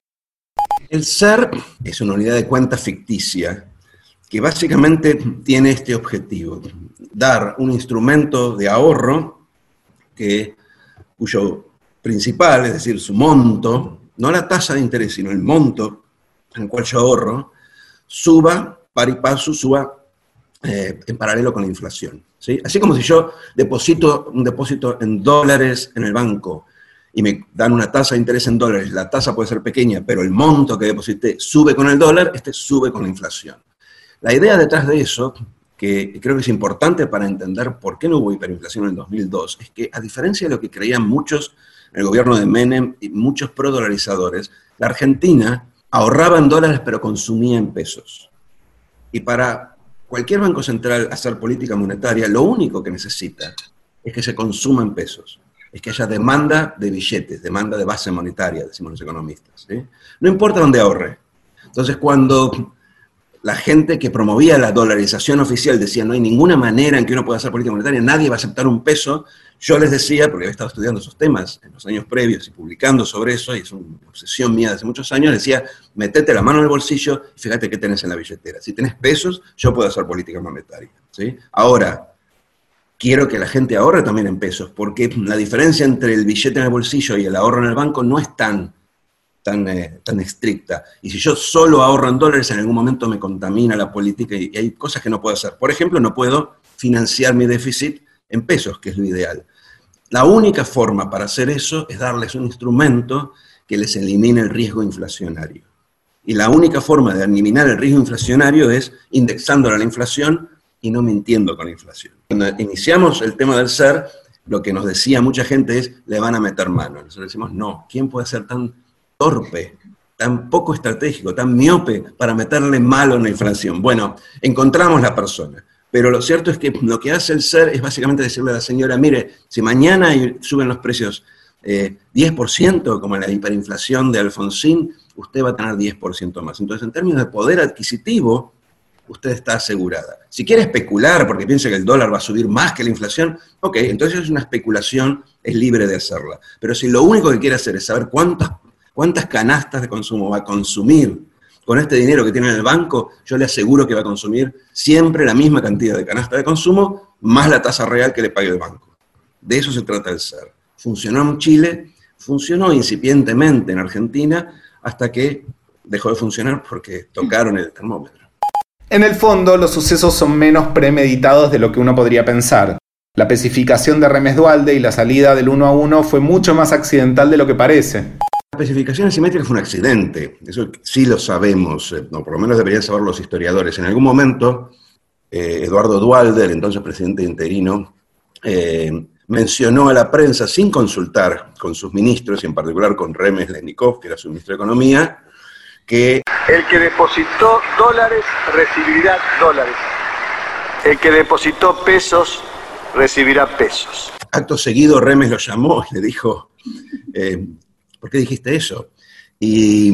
El SER es una unidad de cuenta ficticia que básicamente tiene este objetivo, dar un instrumento de ahorro que, cuyo principal, es decir, su monto, no la tasa de interés, sino el monto en el cual yo ahorro, suba, par y paso, suba eh, en paralelo con la inflación. ¿sí? Así como si yo deposito un depósito en dólares en el banco y me dan una tasa de interés en dólares, la tasa puede ser pequeña, pero el monto que deposité sube con el dólar, este sube con la inflación. La idea detrás de eso, que creo que es importante para entender por qué no hubo hiperinflación en el 2002, es que a diferencia de lo que creían muchos el gobierno de Menem y muchos prodolarizadores, la Argentina ahorraba en dólares pero consumía en pesos. Y para cualquier banco central hacer política monetaria, lo único que necesita es que se consuma en pesos es que haya demanda de billetes, demanda de base monetaria, decimos los economistas. No importa dónde ahorre. Entonces, cuando la gente que promovía la dolarización oficial decía no hay ninguna manera en que uno pueda hacer política monetaria, nadie va a aceptar un peso, yo les decía, porque había estado estudiando esos temas en los años previos y publicando sobre eso, y es una obsesión mía de hace muchos años, decía, metete la mano en el bolsillo y fíjate qué tenés en la billetera. Si tenés pesos, yo puedo hacer política monetaria. ¿sí? Ahora, quiero que la gente ahorre también en pesos, porque la diferencia entre el billete en el bolsillo y el ahorro en el banco no es tan, tan, eh, tan estricta. Y si yo solo ahorro en dólares, en algún momento me contamina la política y, hay cosas que no puedo hacer. Por ejemplo, no puedo financiar mi déficit en pesos, que es lo ideal. La única forma para hacer eso es darles un instrumento que les elimine el riesgo inflacionario. Y la única forma de eliminar el riesgo inflacionario es indexando a la inflación y no mintiendo con la inflación. Cuando iniciamos el tema del ser, lo que nos decía mucha gente es, le van a meter mano. Nosotros decimos, no, ¿quién puede ser tan torpe, tan poco estratégico, tan miope para meterle malo en la inflación? Bueno, encontramos la persona. Pero lo cierto es que lo que hace el ser es básicamente decirle a la señora, mire, si mañana suben los precios 10%, eh, como la hiperinflación de Alfonsín, usted va a tener 10% más. Entonces, en términos de poder adquisitivo, usted está asegurada. Si quiere especular porque piensa que el dólar va a subir más que la inflación, ok, entonces es una especulación, es libre de hacerla. Pero si lo único que quiere hacer es saber cuántas, cuántas canastas de consumo va a consumir con este dinero que tiene en el banco, yo le aseguro que va a consumir siempre la misma cantidad de canasta de consumo más la tasa real que le pague el banco. De eso se trata el ser. Funcionó en Chile, funcionó incipientemente en Argentina, hasta que dejó de funcionar porque tocaron el termómetro. En el fondo, los sucesos son menos premeditados de lo que uno podría pensar. La especificación de Remes Dualde y la salida del uno a uno fue mucho más accidental de lo que parece. La especificación asimétrica fue un accidente, eso sí lo sabemos, eh, no, por lo menos deberían saber los historiadores. En algún momento, eh, Eduardo Dualde, el entonces presidente interino, eh, mencionó a la prensa sin consultar con sus ministros, y en particular con Remes Lenikov, que era su ministro de Economía, que el que depositó dólares recibirá dólares. El que depositó pesos recibirá pesos. Acto seguido Remes lo llamó y le dijo, eh, ¿por qué dijiste eso? Y,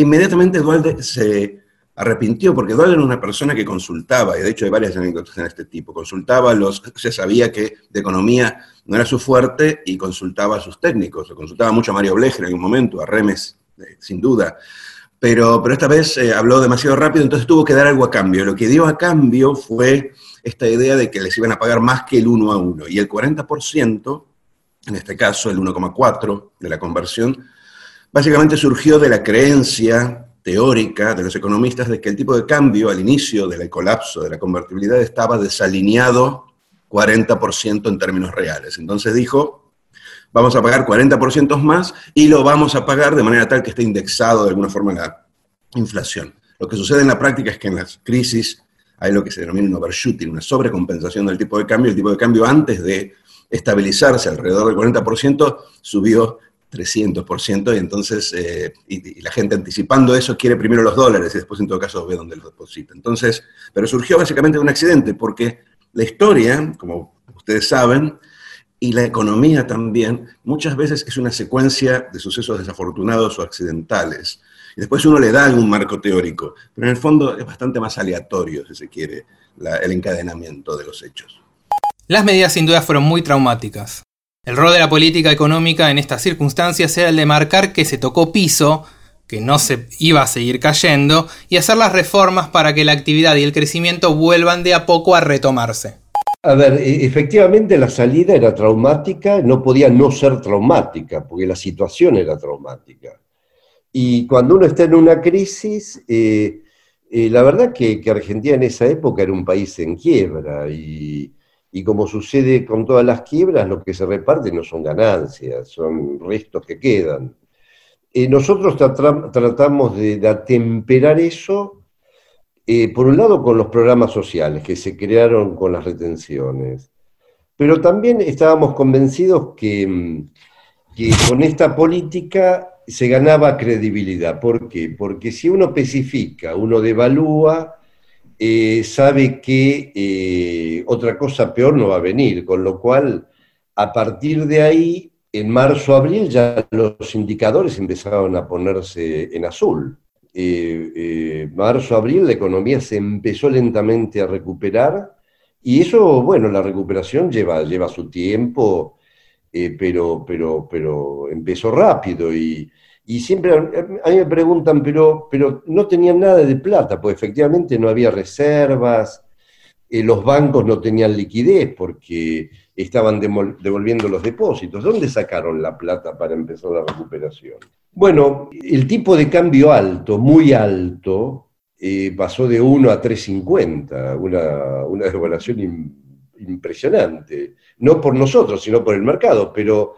inmediatamente Dualde se arrepintió, porque Doyle era una persona que consultaba, y de hecho hay varias anécdotas en este tipo, consultaba a los, se sabía que de economía no era su fuerte y consultaba a sus técnicos, consultaba mucho a Mario Blecher en un momento, a Remes, eh, sin duda, pero, pero esta vez eh, habló demasiado rápido, entonces tuvo que dar algo a cambio. Lo que dio a cambio fue esta idea de que les iban a pagar más que el uno a uno, y el 40%, en este caso el 1,4% de la conversión, básicamente surgió de la creencia teórica de los economistas de que el tipo de cambio al inicio del colapso de la convertibilidad estaba desalineado 40% en términos reales. Entonces dijo, vamos a pagar 40% más y lo vamos a pagar de manera tal que esté indexado de alguna forma la inflación. Lo que sucede en la práctica es que en las crisis hay lo que se denomina un overshooting, una sobrecompensación del tipo de cambio. El tipo de cambio antes de estabilizarse alrededor del 40% subió 300%, y entonces, eh, y, la gente anticipando eso quiere primero los dólares y después en todo caso ve dónde los deposita. Entonces, pero surgió básicamente un accidente, porque la historia, como ustedes saben, y la economía también, muchas veces es una secuencia de sucesos desafortunados o accidentales. Y después uno le da un marco teórico, pero en el fondo es bastante más aleatorio, si se quiere, el encadenamiento de los hechos. Las medidas sin duda fueron muy traumáticas. El rol de la política económica en estas circunstancias era el de marcar que se tocó piso, que no se iba a seguir cayendo, y hacer las reformas para que la actividad y el crecimiento vuelvan de a poco a retomarse. A ver, e, efectivamente la salida era traumática, no podía no ser traumática, porque la situación era traumática. Y cuando uno está en una crisis, eh, eh, la verdad que, que Argentina en esa época era un país en quiebra y y como sucede con todas las quiebras, lo que se reparte no son ganancias, son restos que quedan. Eh, nosotros tratamos de, atemperar eso, eh, por un lado con los programas sociales que se crearon con las retenciones, pero también estábamos convencidos que, mm, que con esta política se ganaba credibilidad. ¿Por qué? Porque si uno especifica, uno devalúa, eh, sabe que eh, otra cosa peor no va a venir, con lo cual, a partir de ahí, en marzo, abril, ya los indicadores empezaron a ponerse en azul. Eh, marzo, abril, la economía se empezó lentamente a recuperar y eso, bueno, la recuperación lleva, lleva su tiempo, pero, pero, pero empezó rápido y, y siempre a mí me preguntan, pero, pero no tenían nada de plata, pues efectivamente no había reservas, eh, los bancos no tenían liquidez porque estaban devolviendo los depósitos. ¿Dónde sacaron la plata para empezar la recuperación? Bueno, el tipo de cambio alto, muy alto, eh, pasó de 1 a 3.50, una, una devaluación impresionante. No por nosotros, sino por el mercado, pero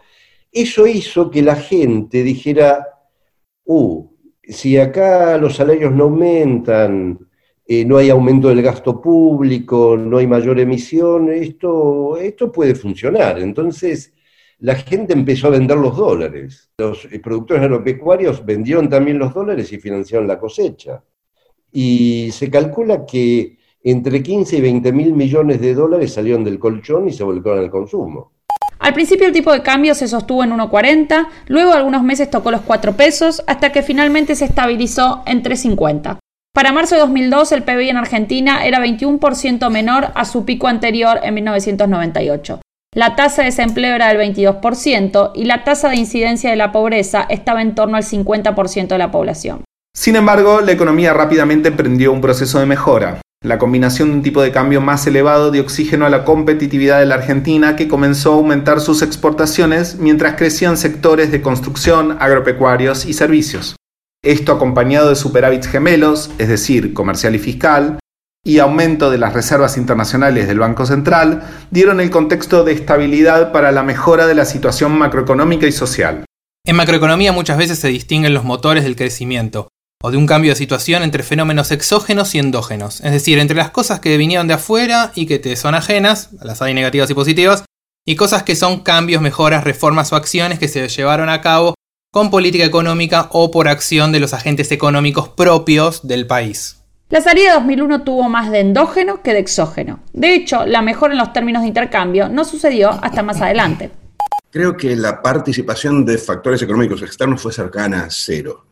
eso hizo que la gente dijera, uh, si acá los salarios no aumentan, eh, no hay aumento del gasto público, no hay mayor emisión, esto, esto puede funcionar. Entonces, la gente empezó a vender los dólares. Los eh, productores agropecuarios vendieron también los dólares y financiaron la cosecha. Y se calcula que entre 15 y 20 mil millones de dólares salieron del colchón y se volcaron al consumo. Al principio el tipo de cambio se sostuvo en 1,40, luego algunos meses tocó los 4 pesos, hasta que finalmente se estabilizó en 3,50. Para marzo de 2002 el PBI en Argentina era 21% menor a su pico anterior en 1998. La tasa de desempleo era del 22% y la tasa de incidencia de la pobreza estaba en torno al 50% de la población. Sin embargo, la economía rápidamente emprendió un proceso de mejora. La combinación de un tipo de cambio más elevado dio oxígeno a la competitividad de la Argentina, que comenzó a aumentar sus exportaciones mientras crecían sectores de construcción, agropecuarios y servicios. Esto acompañado de superávits gemelos, es decir, comercial y fiscal, y aumento de las reservas internacionales del Banco Central, dieron el contexto de estabilidad para la mejora de la situación macroeconómica y social. En macroeconomía muchas veces se distinguen los motores del crecimiento, o de un cambio de situación entre fenómenos exógenos y endógenos, es decir, entre las cosas que vinieron de afuera y que te son ajenas, las hay negativas y positivas, y cosas que son cambios, mejoras, reformas o acciones que se llevaron a cabo con política económica o por acción de los agentes económicos propios del país. La salida de 2001 tuvo más de endógeno que de exógeno. De hecho, la mejora en los términos de intercambio no sucedió hasta más adelante. Creo que la participación de factores económicos externos fue cercana a cero.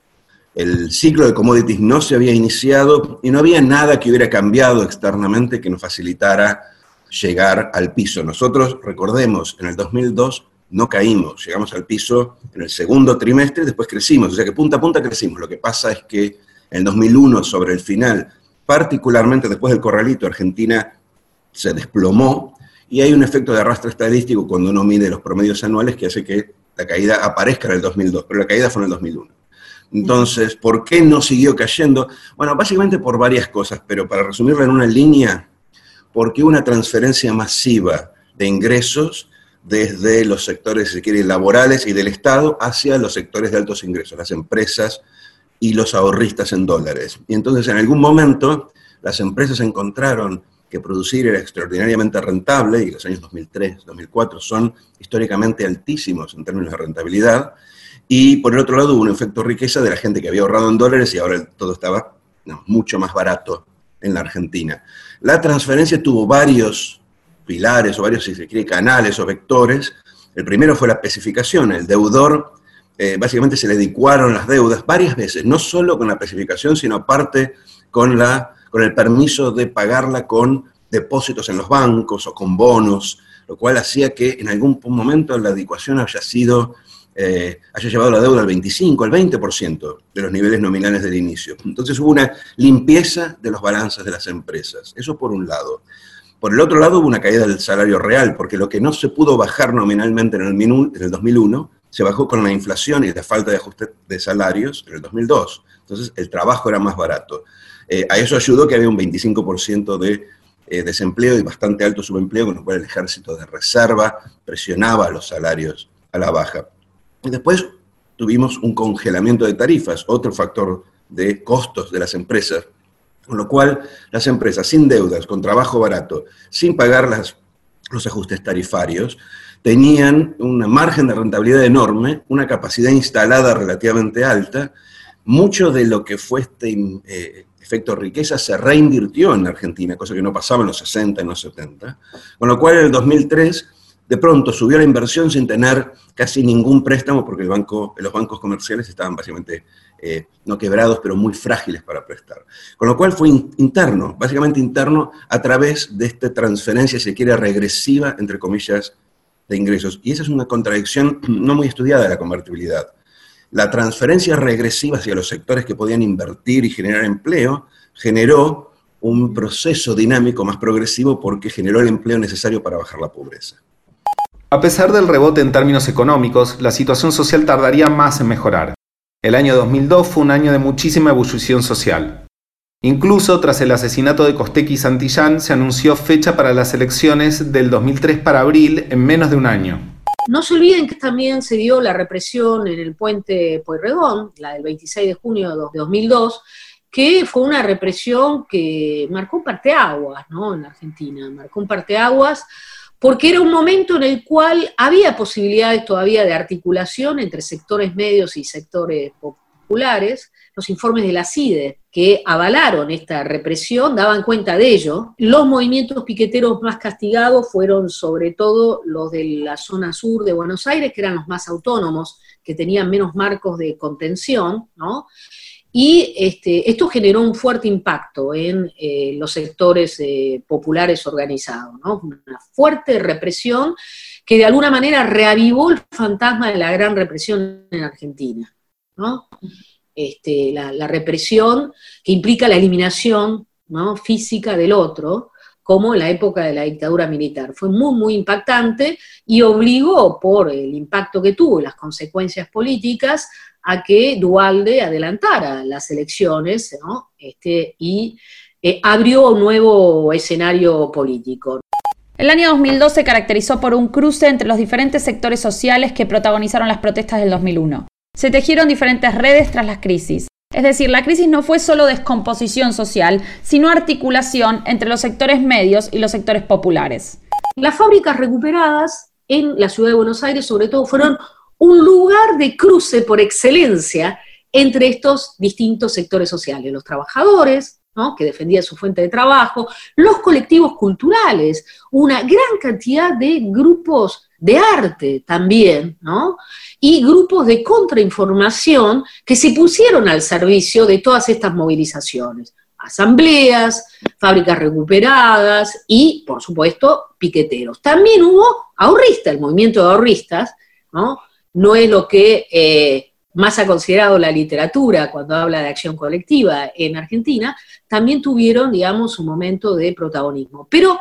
El ciclo de commodities no se había iniciado y no había nada que hubiera cambiado externamente que nos facilitara llegar al piso. Nosotros, recordemos, en el 2002 no caímos, llegamos al piso en el segundo trimestre, después crecimos, o sea que punta a punta crecimos. Lo que pasa es que en el 2001, sobre el final, particularmente después del corralito, Argentina se desplomó y hay un efecto de arrastre estadístico cuando uno mide los promedios anuales que hace que la caída aparezca en el 2002, pero la caída fue en el 2001. Entonces, ¿por qué no siguió cayendo? Bueno, básicamente por varias cosas, pero para resumirlo en una línea, porque una transferencia masiva de ingresos desde los sectores, si se quiere, laborales y del Estado hacia los sectores de altos ingresos, las empresas y los ahorristas en dólares. Y entonces en algún momento las empresas encontraron que producir era extraordinariamente rentable, y los años 2003, 2004 son históricamente altísimos en términos de rentabilidad, y por el otro lado hubo un efecto riqueza de la gente que había ahorrado en dólares y ahora todo estaba mucho más barato en la Argentina. La transferencia tuvo varios pilares o varios, si se quiere, canales o vectores. El primero fue la especificación. El deudor, eh, básicamente se le adecuaron las deudas varias veces, no solo con la especificación, sino aparte con, la, con el permiso de pagarla con depósitos en los bancos o con bonos, lo cual hacía que en algún momento la adecuación haya sido eh, haya llevado la deuda al 25, al 20% de los niveles nominales del inicio. Entonces hubo una limpieza de los balances de las empresas. Eso por un lado. Por el otro lado hubo una caída del salario real, porque lo que no se pudo bajar nominalmente en el, en el 2001 se bajó con la inflación y la falta de ajuste de salarios en el 2002. Entonces el trabajo era más barato. Eh, a eso ayudó que había un 25% de eh, desempleo y bastante alto subempleo, con lo cual el ejército de reserva presionaba los salarios a la baja. Después tuvimos un congelamiento de tarifas, otro factor de costos de las empresas, con lo cual las empresas sin deudas, con trabajo barato, sin pagar los ajustes tarifarios, tenían un margen de rentabilidad enorme, una capacidad instalada relativamente alta. Mucho de lo que fue este eh, efecto riqueza se reinvirtió en Argentina, cosa que no pasaba en los 60 y en los 70, con lo cual en el 2003 de pronto subió la inversión sin tener casi ningún préstamo porque el banco, los bancos comerciales estaban básicamente eh, no quebrados, pero muy frágiles para prestar. Con lo cual fue interno, básicamente interno a través de esta transferencia, si se quiere, regresiva, entre comillas, de ingresos. Y esa es una contradicción no muy estudiada de la convertibilidad. La transferencia regresiva hacia los sectores que podían invertir y generar empleo generó un proceso dinámico más progresivo porque generó el empleo necesario para bajar la pobreza. A pesar del rebote en términos económicos, la situación social tardaría más en mejorar. El año 2002 fue un año de muchísima ebullición social. Incluso tras el asesinato de Costequi y Santillán se anunció fecha para las elecciones del 2003 para abril en menos de un año. No se olviden que también se dio la represión en el puente Pueyrredón, la del 26 de junio de 2002, que fue una represión que marcó un parteaguas ¿no? en Argentina, marcó un parteaguas porque era un momento en el cual había posibilidades todavía de articulación entre sectores medios y sectores populares. Los informes de la CIDE que avalaron esta represión daban cuenta de ello. Los movimientos piqueteros más castigados fueron sobre todo los de la zona sur de Buenos Aires, que eran los más autónomos, que tenían menos marcos de contención, ¿no? Y este, esto generó un fuerte impacto en eh, los sectores eh, populares organizados, ¿no? una fuerte represión que de alguna manera reavivó el fantasma de la gran represión en Argentina. ¿no? Este, la, represión que implica la eliminación física del otro, como en la época de la dictadura militar. Fue muy, muy impactante y obligó, por el impacto que tuvo y las consecuencias políticas, a que Dualde adelantara las elecciones este, y eh, abrió un nuevo escenario político. El año 2002 se caracterizó por un cruce entre los diferentes sectores sociales que protagonizaron las protestas del 2001. Se tejieron diferentes redes tras las crisis. Es decir, la crisis no fue solo descomposición social, sino articulación entre los sectores medios y los sectores populares. Las fábricas recuperadas en la ciudad de Buenos Aires, sobre todo, fueron un lugar de cruce por excelencia entre estos distintos sectores sociales, los trabajadores, que defendían su fuente de trabajo, los colectivos culturales, una gran cantidad de grupos de arte también, ¿no? Y grupos de contrainformación que se pusieron al servicio de todas estas movilizaciones. Asambleas, fábricas recuperadas y, por supuesto, piqueteros. También hubo ahorristas, el movimiento de ahorristas, ¿no? No es lo que eh, más ha considerado la literatura cuando habla de acción colectiva en Argentina, también tuvieron, digamos, un momento de protagonismo. Pero,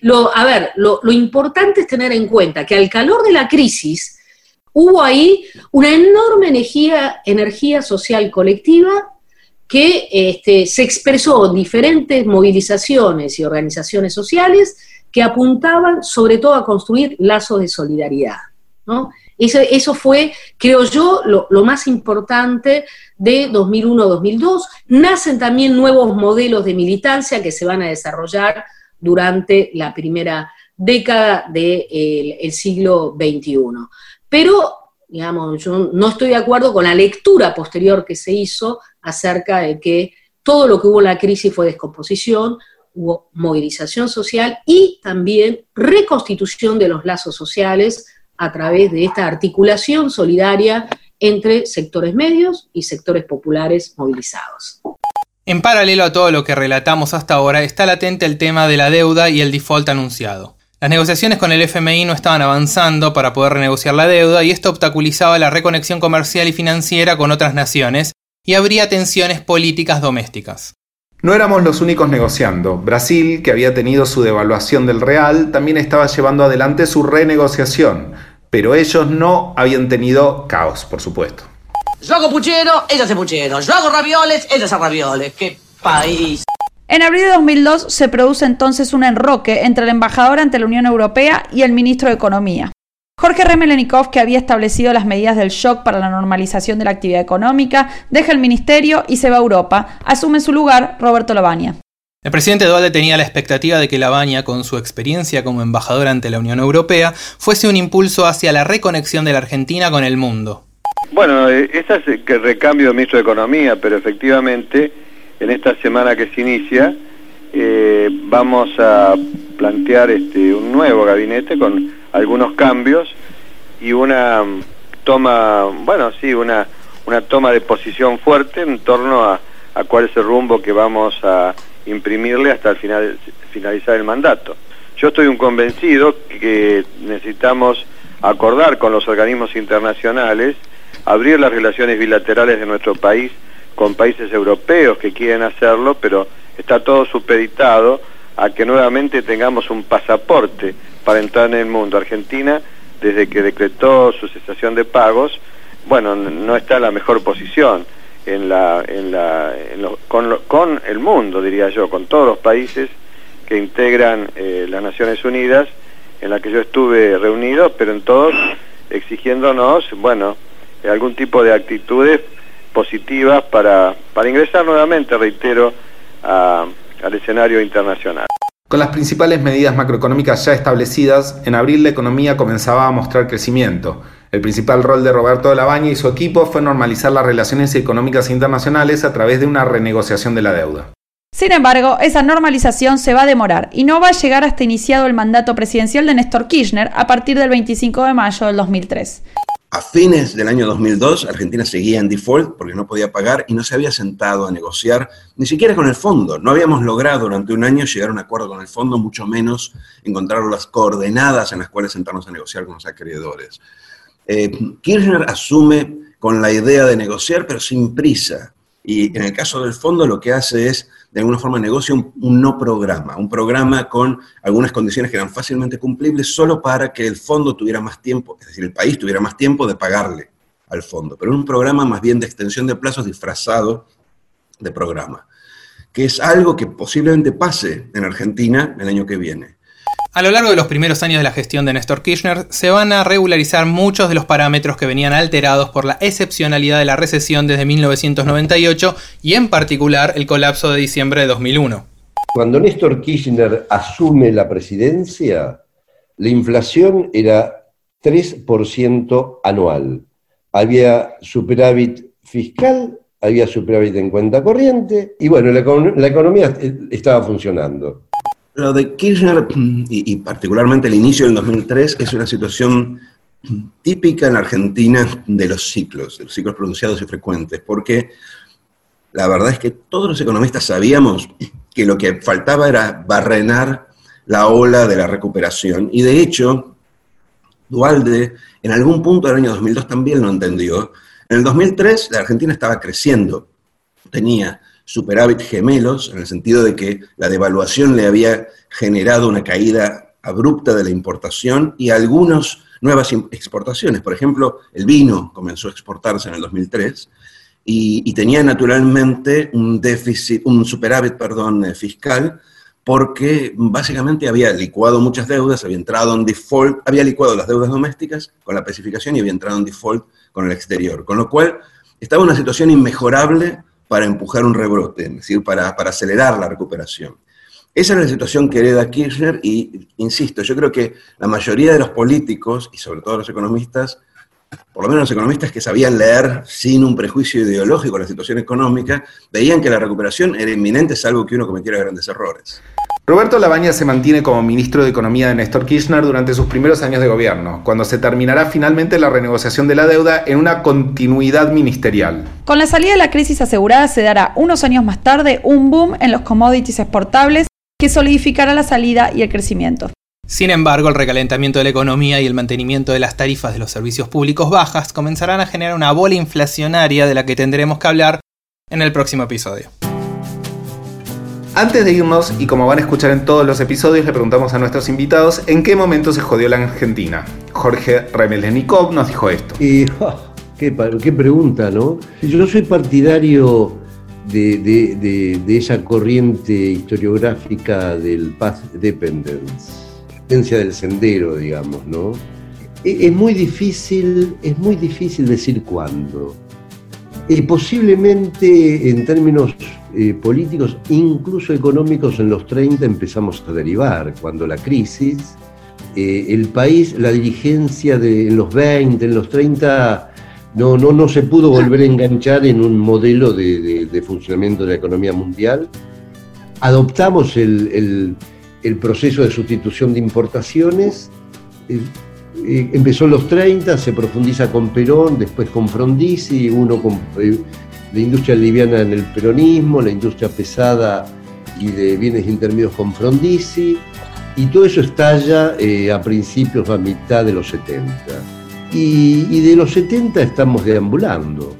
lo, a ver, lo, importante es tener en cuenta que al calor de la crisis hubo ahí una enorme energía, energía social colectiva que este, se expresó en diferentes movilizaciones y organizaciones sociales que apuntaban sobre todo a construir lazos de solidaridad. ¿no? Eso, fue, creo yo, lo, más importante de 2001-2002. Nacen también nuevos modelos de militancia que se van a desarrollar durante la primera década del siglo XXI. Pero, digamos, yo no estoy de acuerdo con la lectura posterior que se hizo acerca de que todo lo que hubo en la crisis fue descomposición, hubo movilización social y también reconstitución de los lazos sociales a través de esta articulación solidaria entre sectores medios y sectores populares movilizados. En paralelo a todo lo que relatamos hasta ahora, está latente el tema de la deuda y el default anunciado. Las negociaciones con el FMI no estaban avanzando para poder renegociar la deuda y esto obstaculizaba la reconexión comercial y financiera con otras naciones y habría tensiones políticas domésticas. No éramos los únicos negociando. Brasil, que había tenido su devaluación del real, también estaba llevando adelante su renegociación, pero ellos no habían tenido caos, por supuesto. Yo hago puchero, ella hace puchero. Yo hago ravioles, ella hace ravioles. ¡Qué país! En abril de 2002 se produce entonces un enroque entre el embajador ante la Unión Europea y el ministro de Economía. Jorge Remelenikov, que había establecido las medidas del shock para la normalización de la actividad económica, deja el ministerio y se va a Europa. Asume su lugar Roberto Lavagna. El presidente Dualde tenía la expectativa de que Lavagna, con su experiencia como embajador ante la Unión Europea, fuese un impulso hacia la reconexión de la Argentina con el mundo. Bueno, ese es el recambio de ministro de Economía, pero efectivamente en esta semana que se inicia eh, vamos a plantear este, un nuevo gabinete con algunos cambios y una toma, bueno, sí, una, una toma de posición fuerte en torno a, a cuál es el rumbo que vamos a imprimirle hasta el final, finalizar el mandato. Yo estoy un convencido que necesitamos acordar con los organismos internacionales, abrir las relaciones bilaterales de nuestro país con países europeos que quieren hacerlo, pero está todo supeditado a que nuevamente tengamos un pasaporte para entrar en el mundo. Argentina, desde que decretó su cesación de pagos, bueno, no está en la mejor posición en la, en la, con, con, el mundo, diría yo, con todos los países que integran eh, las Naciones Unidas, en la que yo estuve reunido, pero en todos exigiéndonos, bueno, algún tipo de actitudes positivas para, para ingresar nuevamente, reitero, al escenario internacional. Con las principales medidas macroeconómicas ya establecidas, en abril la economía comenzaba a mostrar crecimiento. El principal rol de Roberto de Labaña y su equipo fue normalizar las relaciones económicas internacionales a través de una renegociación de la deuda. Sin embargo, esa normalización se va a demorar y no va a llegar hasta iniciado el mandato presidencial de Néstor Kirchner a partir del 25 de mayo del 2003. A fines del año 2002, Argentina seguía en default porque no podía pagar y no se había sentado a negociar ni siquiera con el fondo. No habíamos logrado durante un año llegar a un acuerdo con el fondo, mucho menos encontrar las coordenadas en las cuales sentarnos a negociar con los acreedores. Eh, Kirchner asume con la idea de negociar, pero sin prisa. Y en el caso del fondo lo que hace es, de alguna forma, negocia un, no programa, un programa con algunas condiciones que eran fácilmente cumplibles solo para que el fondo tuviera más tiempo, es decir, el país tuviera más tiempo de pagarle al fondo, pero un programa más bien de extensión de plazos disfrazado de programa, que es algo que posiblemente pase en Argentina el año que viene. A lo largo de los primeros años de la gestión de Néstor Kirchner, se van a regularizar muchos de los parámetros que venían alterados por la excepcionalidad de la recesión desde 1998 y en particular el colapso de diciembre de 2001. Cuando Néstor Kirchner asume la presidencia, la inflación era 3% anual. Había superávit fiscal, había superávit en cuenta corriente y bueno, la, la economía estaba funcionando. Lo de Kirchner, y, particularmente el inicio del 2003, es una situación típica en Argentina de los ciclos, de los ciclos pronunciados y frecuentes, porque la verdad es que todos los economistas sabíamos que lo que faltaba era barrenar la ola de la recuperación, y de hecho, Dualde en algún punto del año 2002 también lo entendió. En el 2003 la Argentina estaba creciendo, tenía superávit gemelos, en el sentido de que la devaluación le había generado una caída abrupta de la importación y algunas nuevas exportaciones. Por ejemplo, el vino comenzó a exportarse en el 2003 y, y tenía naturalmente un déficit, un superávit, perdón, eh, fiscal porque básicamente había licuado muchas deudas, había entrado en default, había licuado las deudas domésticas con la especificación y había entrado en default con el exterior, con lo cual estaba en una situación inmejorable para empujar un rebrote, es decir, para, para acelerar la recuperación. Esa es la situación que hereda Kirchner y, insisto, yo creo que la mayoría de los políticos, y sobre todo los economistas, por lo menos los economistas que sabían leer sin un prejuicio ideológico la situación económica, veían que la recuperación era inminente salvo que uno cometiera grandes errores. Roberto Labaña se mantiene como ministro de Economía de Néstor Kirchner durante sus primeros años de gobierno, cuando se terminará finalmente la renegociación de la deuda en una continuidad ministerial. Con la salida de la crisis asegurada se dará unos años más tarde un boom en los commodities exportables que solidificará la salida y el crecimiento. Sin embargo, el recalentamiento de la economía y el mantenimiento de las tarifas de los servicios públicos bajas comenzarán a generar una bola inflacionaria de la que tendremos que hablar en el próximo episodio. Antes de irnos, y como van a escuchar en todos los episodios, le preguntamos a nuestros invitados en qué momento se jodió la Argentina. Jorge Remelenikov nos dijo esto. Y, qué, qué, pregunta, ¿no? Yo soy partidario de, esa corriente historiográfica del Path Dependence, del sendero, digamos, ¿no? E, es muy difícil, es muy difícil decir cuándo. Y posiblemente en términos eh, políticos, incluso económicos, en los 30 empezamos a derivar, cuando la crisis, eh, el país, la dirigencia de en los 20, en los 30, no, no, no se pudo volver a enganchar en un modelo de, de, funcionamiento de la economía mundial. Adoptamos el, el, proceso de sustitución de importaciones. Eh, eh, empezó en los 30, se profundiza con Perón, después con Frondizi, uno con eh, la industria liviana en el peronismo, la industria pesada y de bienes intermedios con Frondizi, y todo eso estalla a principios, a mitad de los 70. Y, de los 70 estamos deambulando.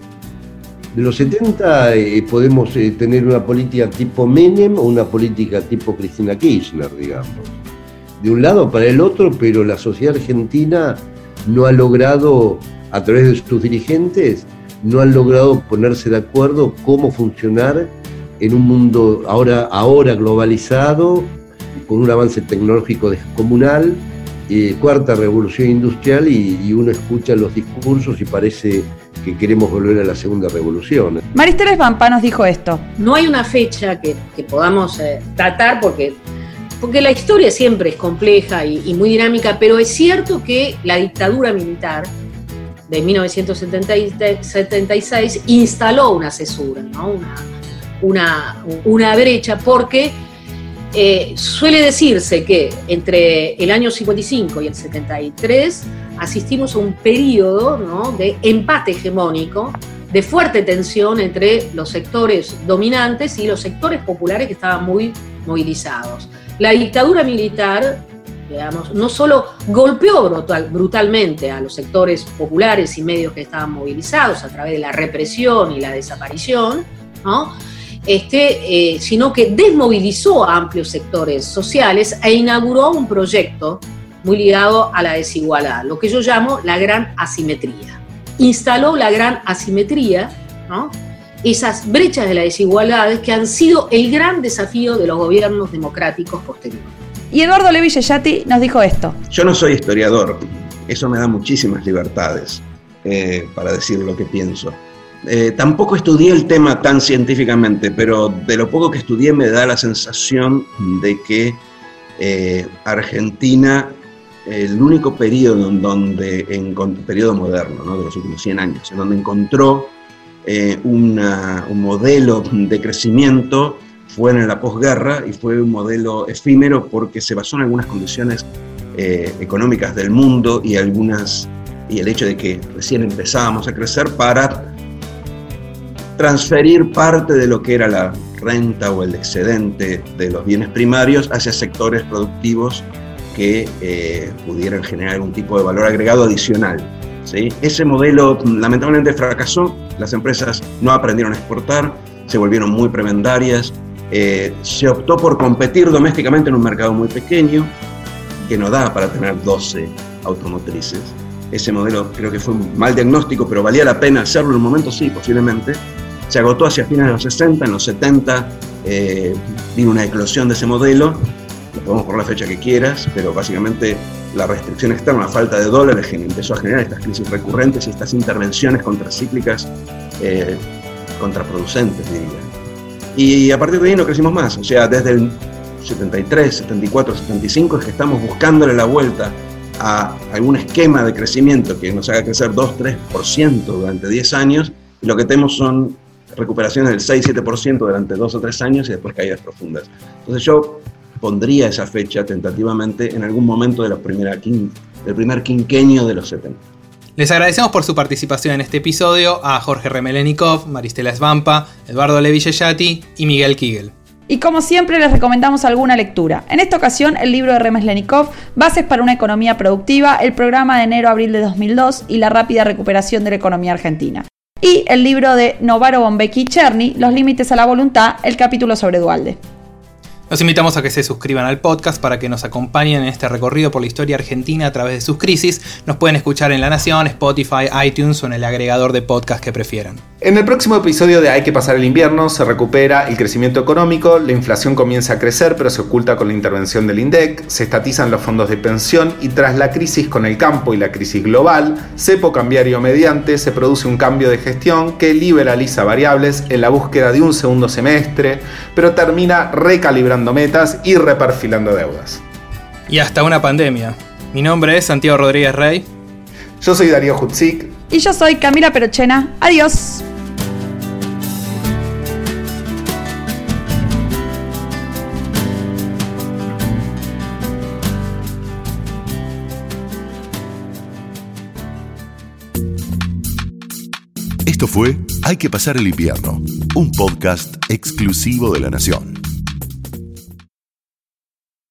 De los 70 eh, podemos eh, tener una política tipo Menem o una política tipo Cristina Kirchner, digamos. De un lado para el otro, pero la sociedad argentina no ha logrado, a través de sus dirigentes, no han logrado ponerse de acuerdo cómo funcionar en un mundo ahora, ahora globalizado, con un avance tecnológico descomunal, eh, cuarta revolución industrial y, uno escucha los discursos y parece que queremos volver a la segunda revolución. Maristeles Vampa nos dijo esto. No hay una fecha que, podamos eh, tratar porque, porque la historia siempre es compleja y, muy dinámica, pero es cierto que la dictadura militar de 1976 instaló una cesura, una, brecha, porque eh, suele decirse que entre el año 55 y el 73 asistimos a un periodo de empate hegemónico, de fuerte tensión entre los sectores dominantes y los sectores populares que estaban muy movilizados. La dictadura militar, digamos, no solo golpeó brutal, brutalmente a los sectores populares y medios que estaban movilizados a través de la represión y la desaparición, ¿no? este, eh, sino que desmovilizó a amplios sectores sociales e inauguró un proyecto muy ligado a la desigualdad, lo que yo llamo la gran asimetría. Instaló la gran asimetría, esas brechas de las desigualdades que han sido el gran desafío de los gobiernos democráticos posteriores. Y Eduardo Levi nos dijo esto. Yo no soy historiador, eso me da muchísimas libertades eh, para decir lo que pienso. Eh, tampoco estudié el tema tan científicamente, pero de lo poco que estudié me da la sensación de que eh, Argentina, el único periodo en donde, en periodo moderno, de los últimos 100 años, en donde encontró eh, un modelo de crecimiento fue en la posguerra y fue un modelo efímero porque se basó en algunas condiciones eh, económicas del mundo y algunas y el hecho de que recién empezábamos a crecer para transferir parte de lo que era la renta o el excedente de los bienes primarios hacia sectores productivos que eh, pudieran generar algún tipo de valor agregado adicional. ¿sí? Ese modelo lamentablemente fracasó, las empresas no aprendieron a exportar, se volvieron muy prebendarias, eh, se optó por competir domésticamente en un mercado muy pequeño, que no da para tener 12 automotrices. Ese modelo creo que fue un mal diagnóstico, pero valía la pena hacerlo en un momento, sí, posiblemente. Se agotó hacia fines de los 60, en los 70 eh, vino una eclosión de ese modelo, podemos por la fecha que quieras, pero básicamente la restricción externa, la falta de dólares empezó a generar estas crisis recurrentes y estas intervenciones contracíclicas eh, contraproducentes, diría. Y a partir de ahí no crecimos más, o sea, desde el 73, 74, 75 es que estamos buscándole la vuelta a algún esquema de crecimiento que nos haga crecer 2-3% durante 10 años, y lo que tenemos son recuperaciones del 6-7% durante 2 o 3 años y después caídas profundas. Entonces yo pondría esa fecha tentativamente en algún momento de la primera del primer quinquenio de los 70. Les agradecemos por su participación en este episodio a Jorge Remelenikov, Maristela Svampa, Eduardo Levi y Miguel Kigel. Y como siempre les recomendamos alguna lectura. En esta ocasión el libro de Remeslenikov, Bases para una economía productiva, el programa de enero-abril de 2002 y la rápida recuperación de la economía argentina. Y el libro de Novaro Bombeki y Cherny, Los límites a la voluntad, el capítulo sobre Dualde. Los invitamos a que se suscriban al podcast para que nos acompañen en este recorrido por la historia argentina a través de sus crisis. Nos pueden escuchar en La Nación, Spotify, iTunes o en el agregador de podcast que prefieran. En el próximo episodio de Hay que pasar el invierno se recupera el crecimiento económico, la inflación comienza a crecer pero se oculta con la intervención del INDEC, se estatizan los fondos de pensión y tras la crisis con el campo y la crisis global, cepo cambiario mediante, se produce un cambio de gestión que liberaliza variables en la búsqueda de un segundo semestre, pero termina recalibrando metas y reperfilando deudas. Y hasta una pandemia. Mi nombre es Santiago Rodríguez Rey. Yo soy Darío Hutzik. Y yo soy Camila Perochena. Adiós. Esto fue Hay que pasar el invierno, un podcast exclusivo de la Nación.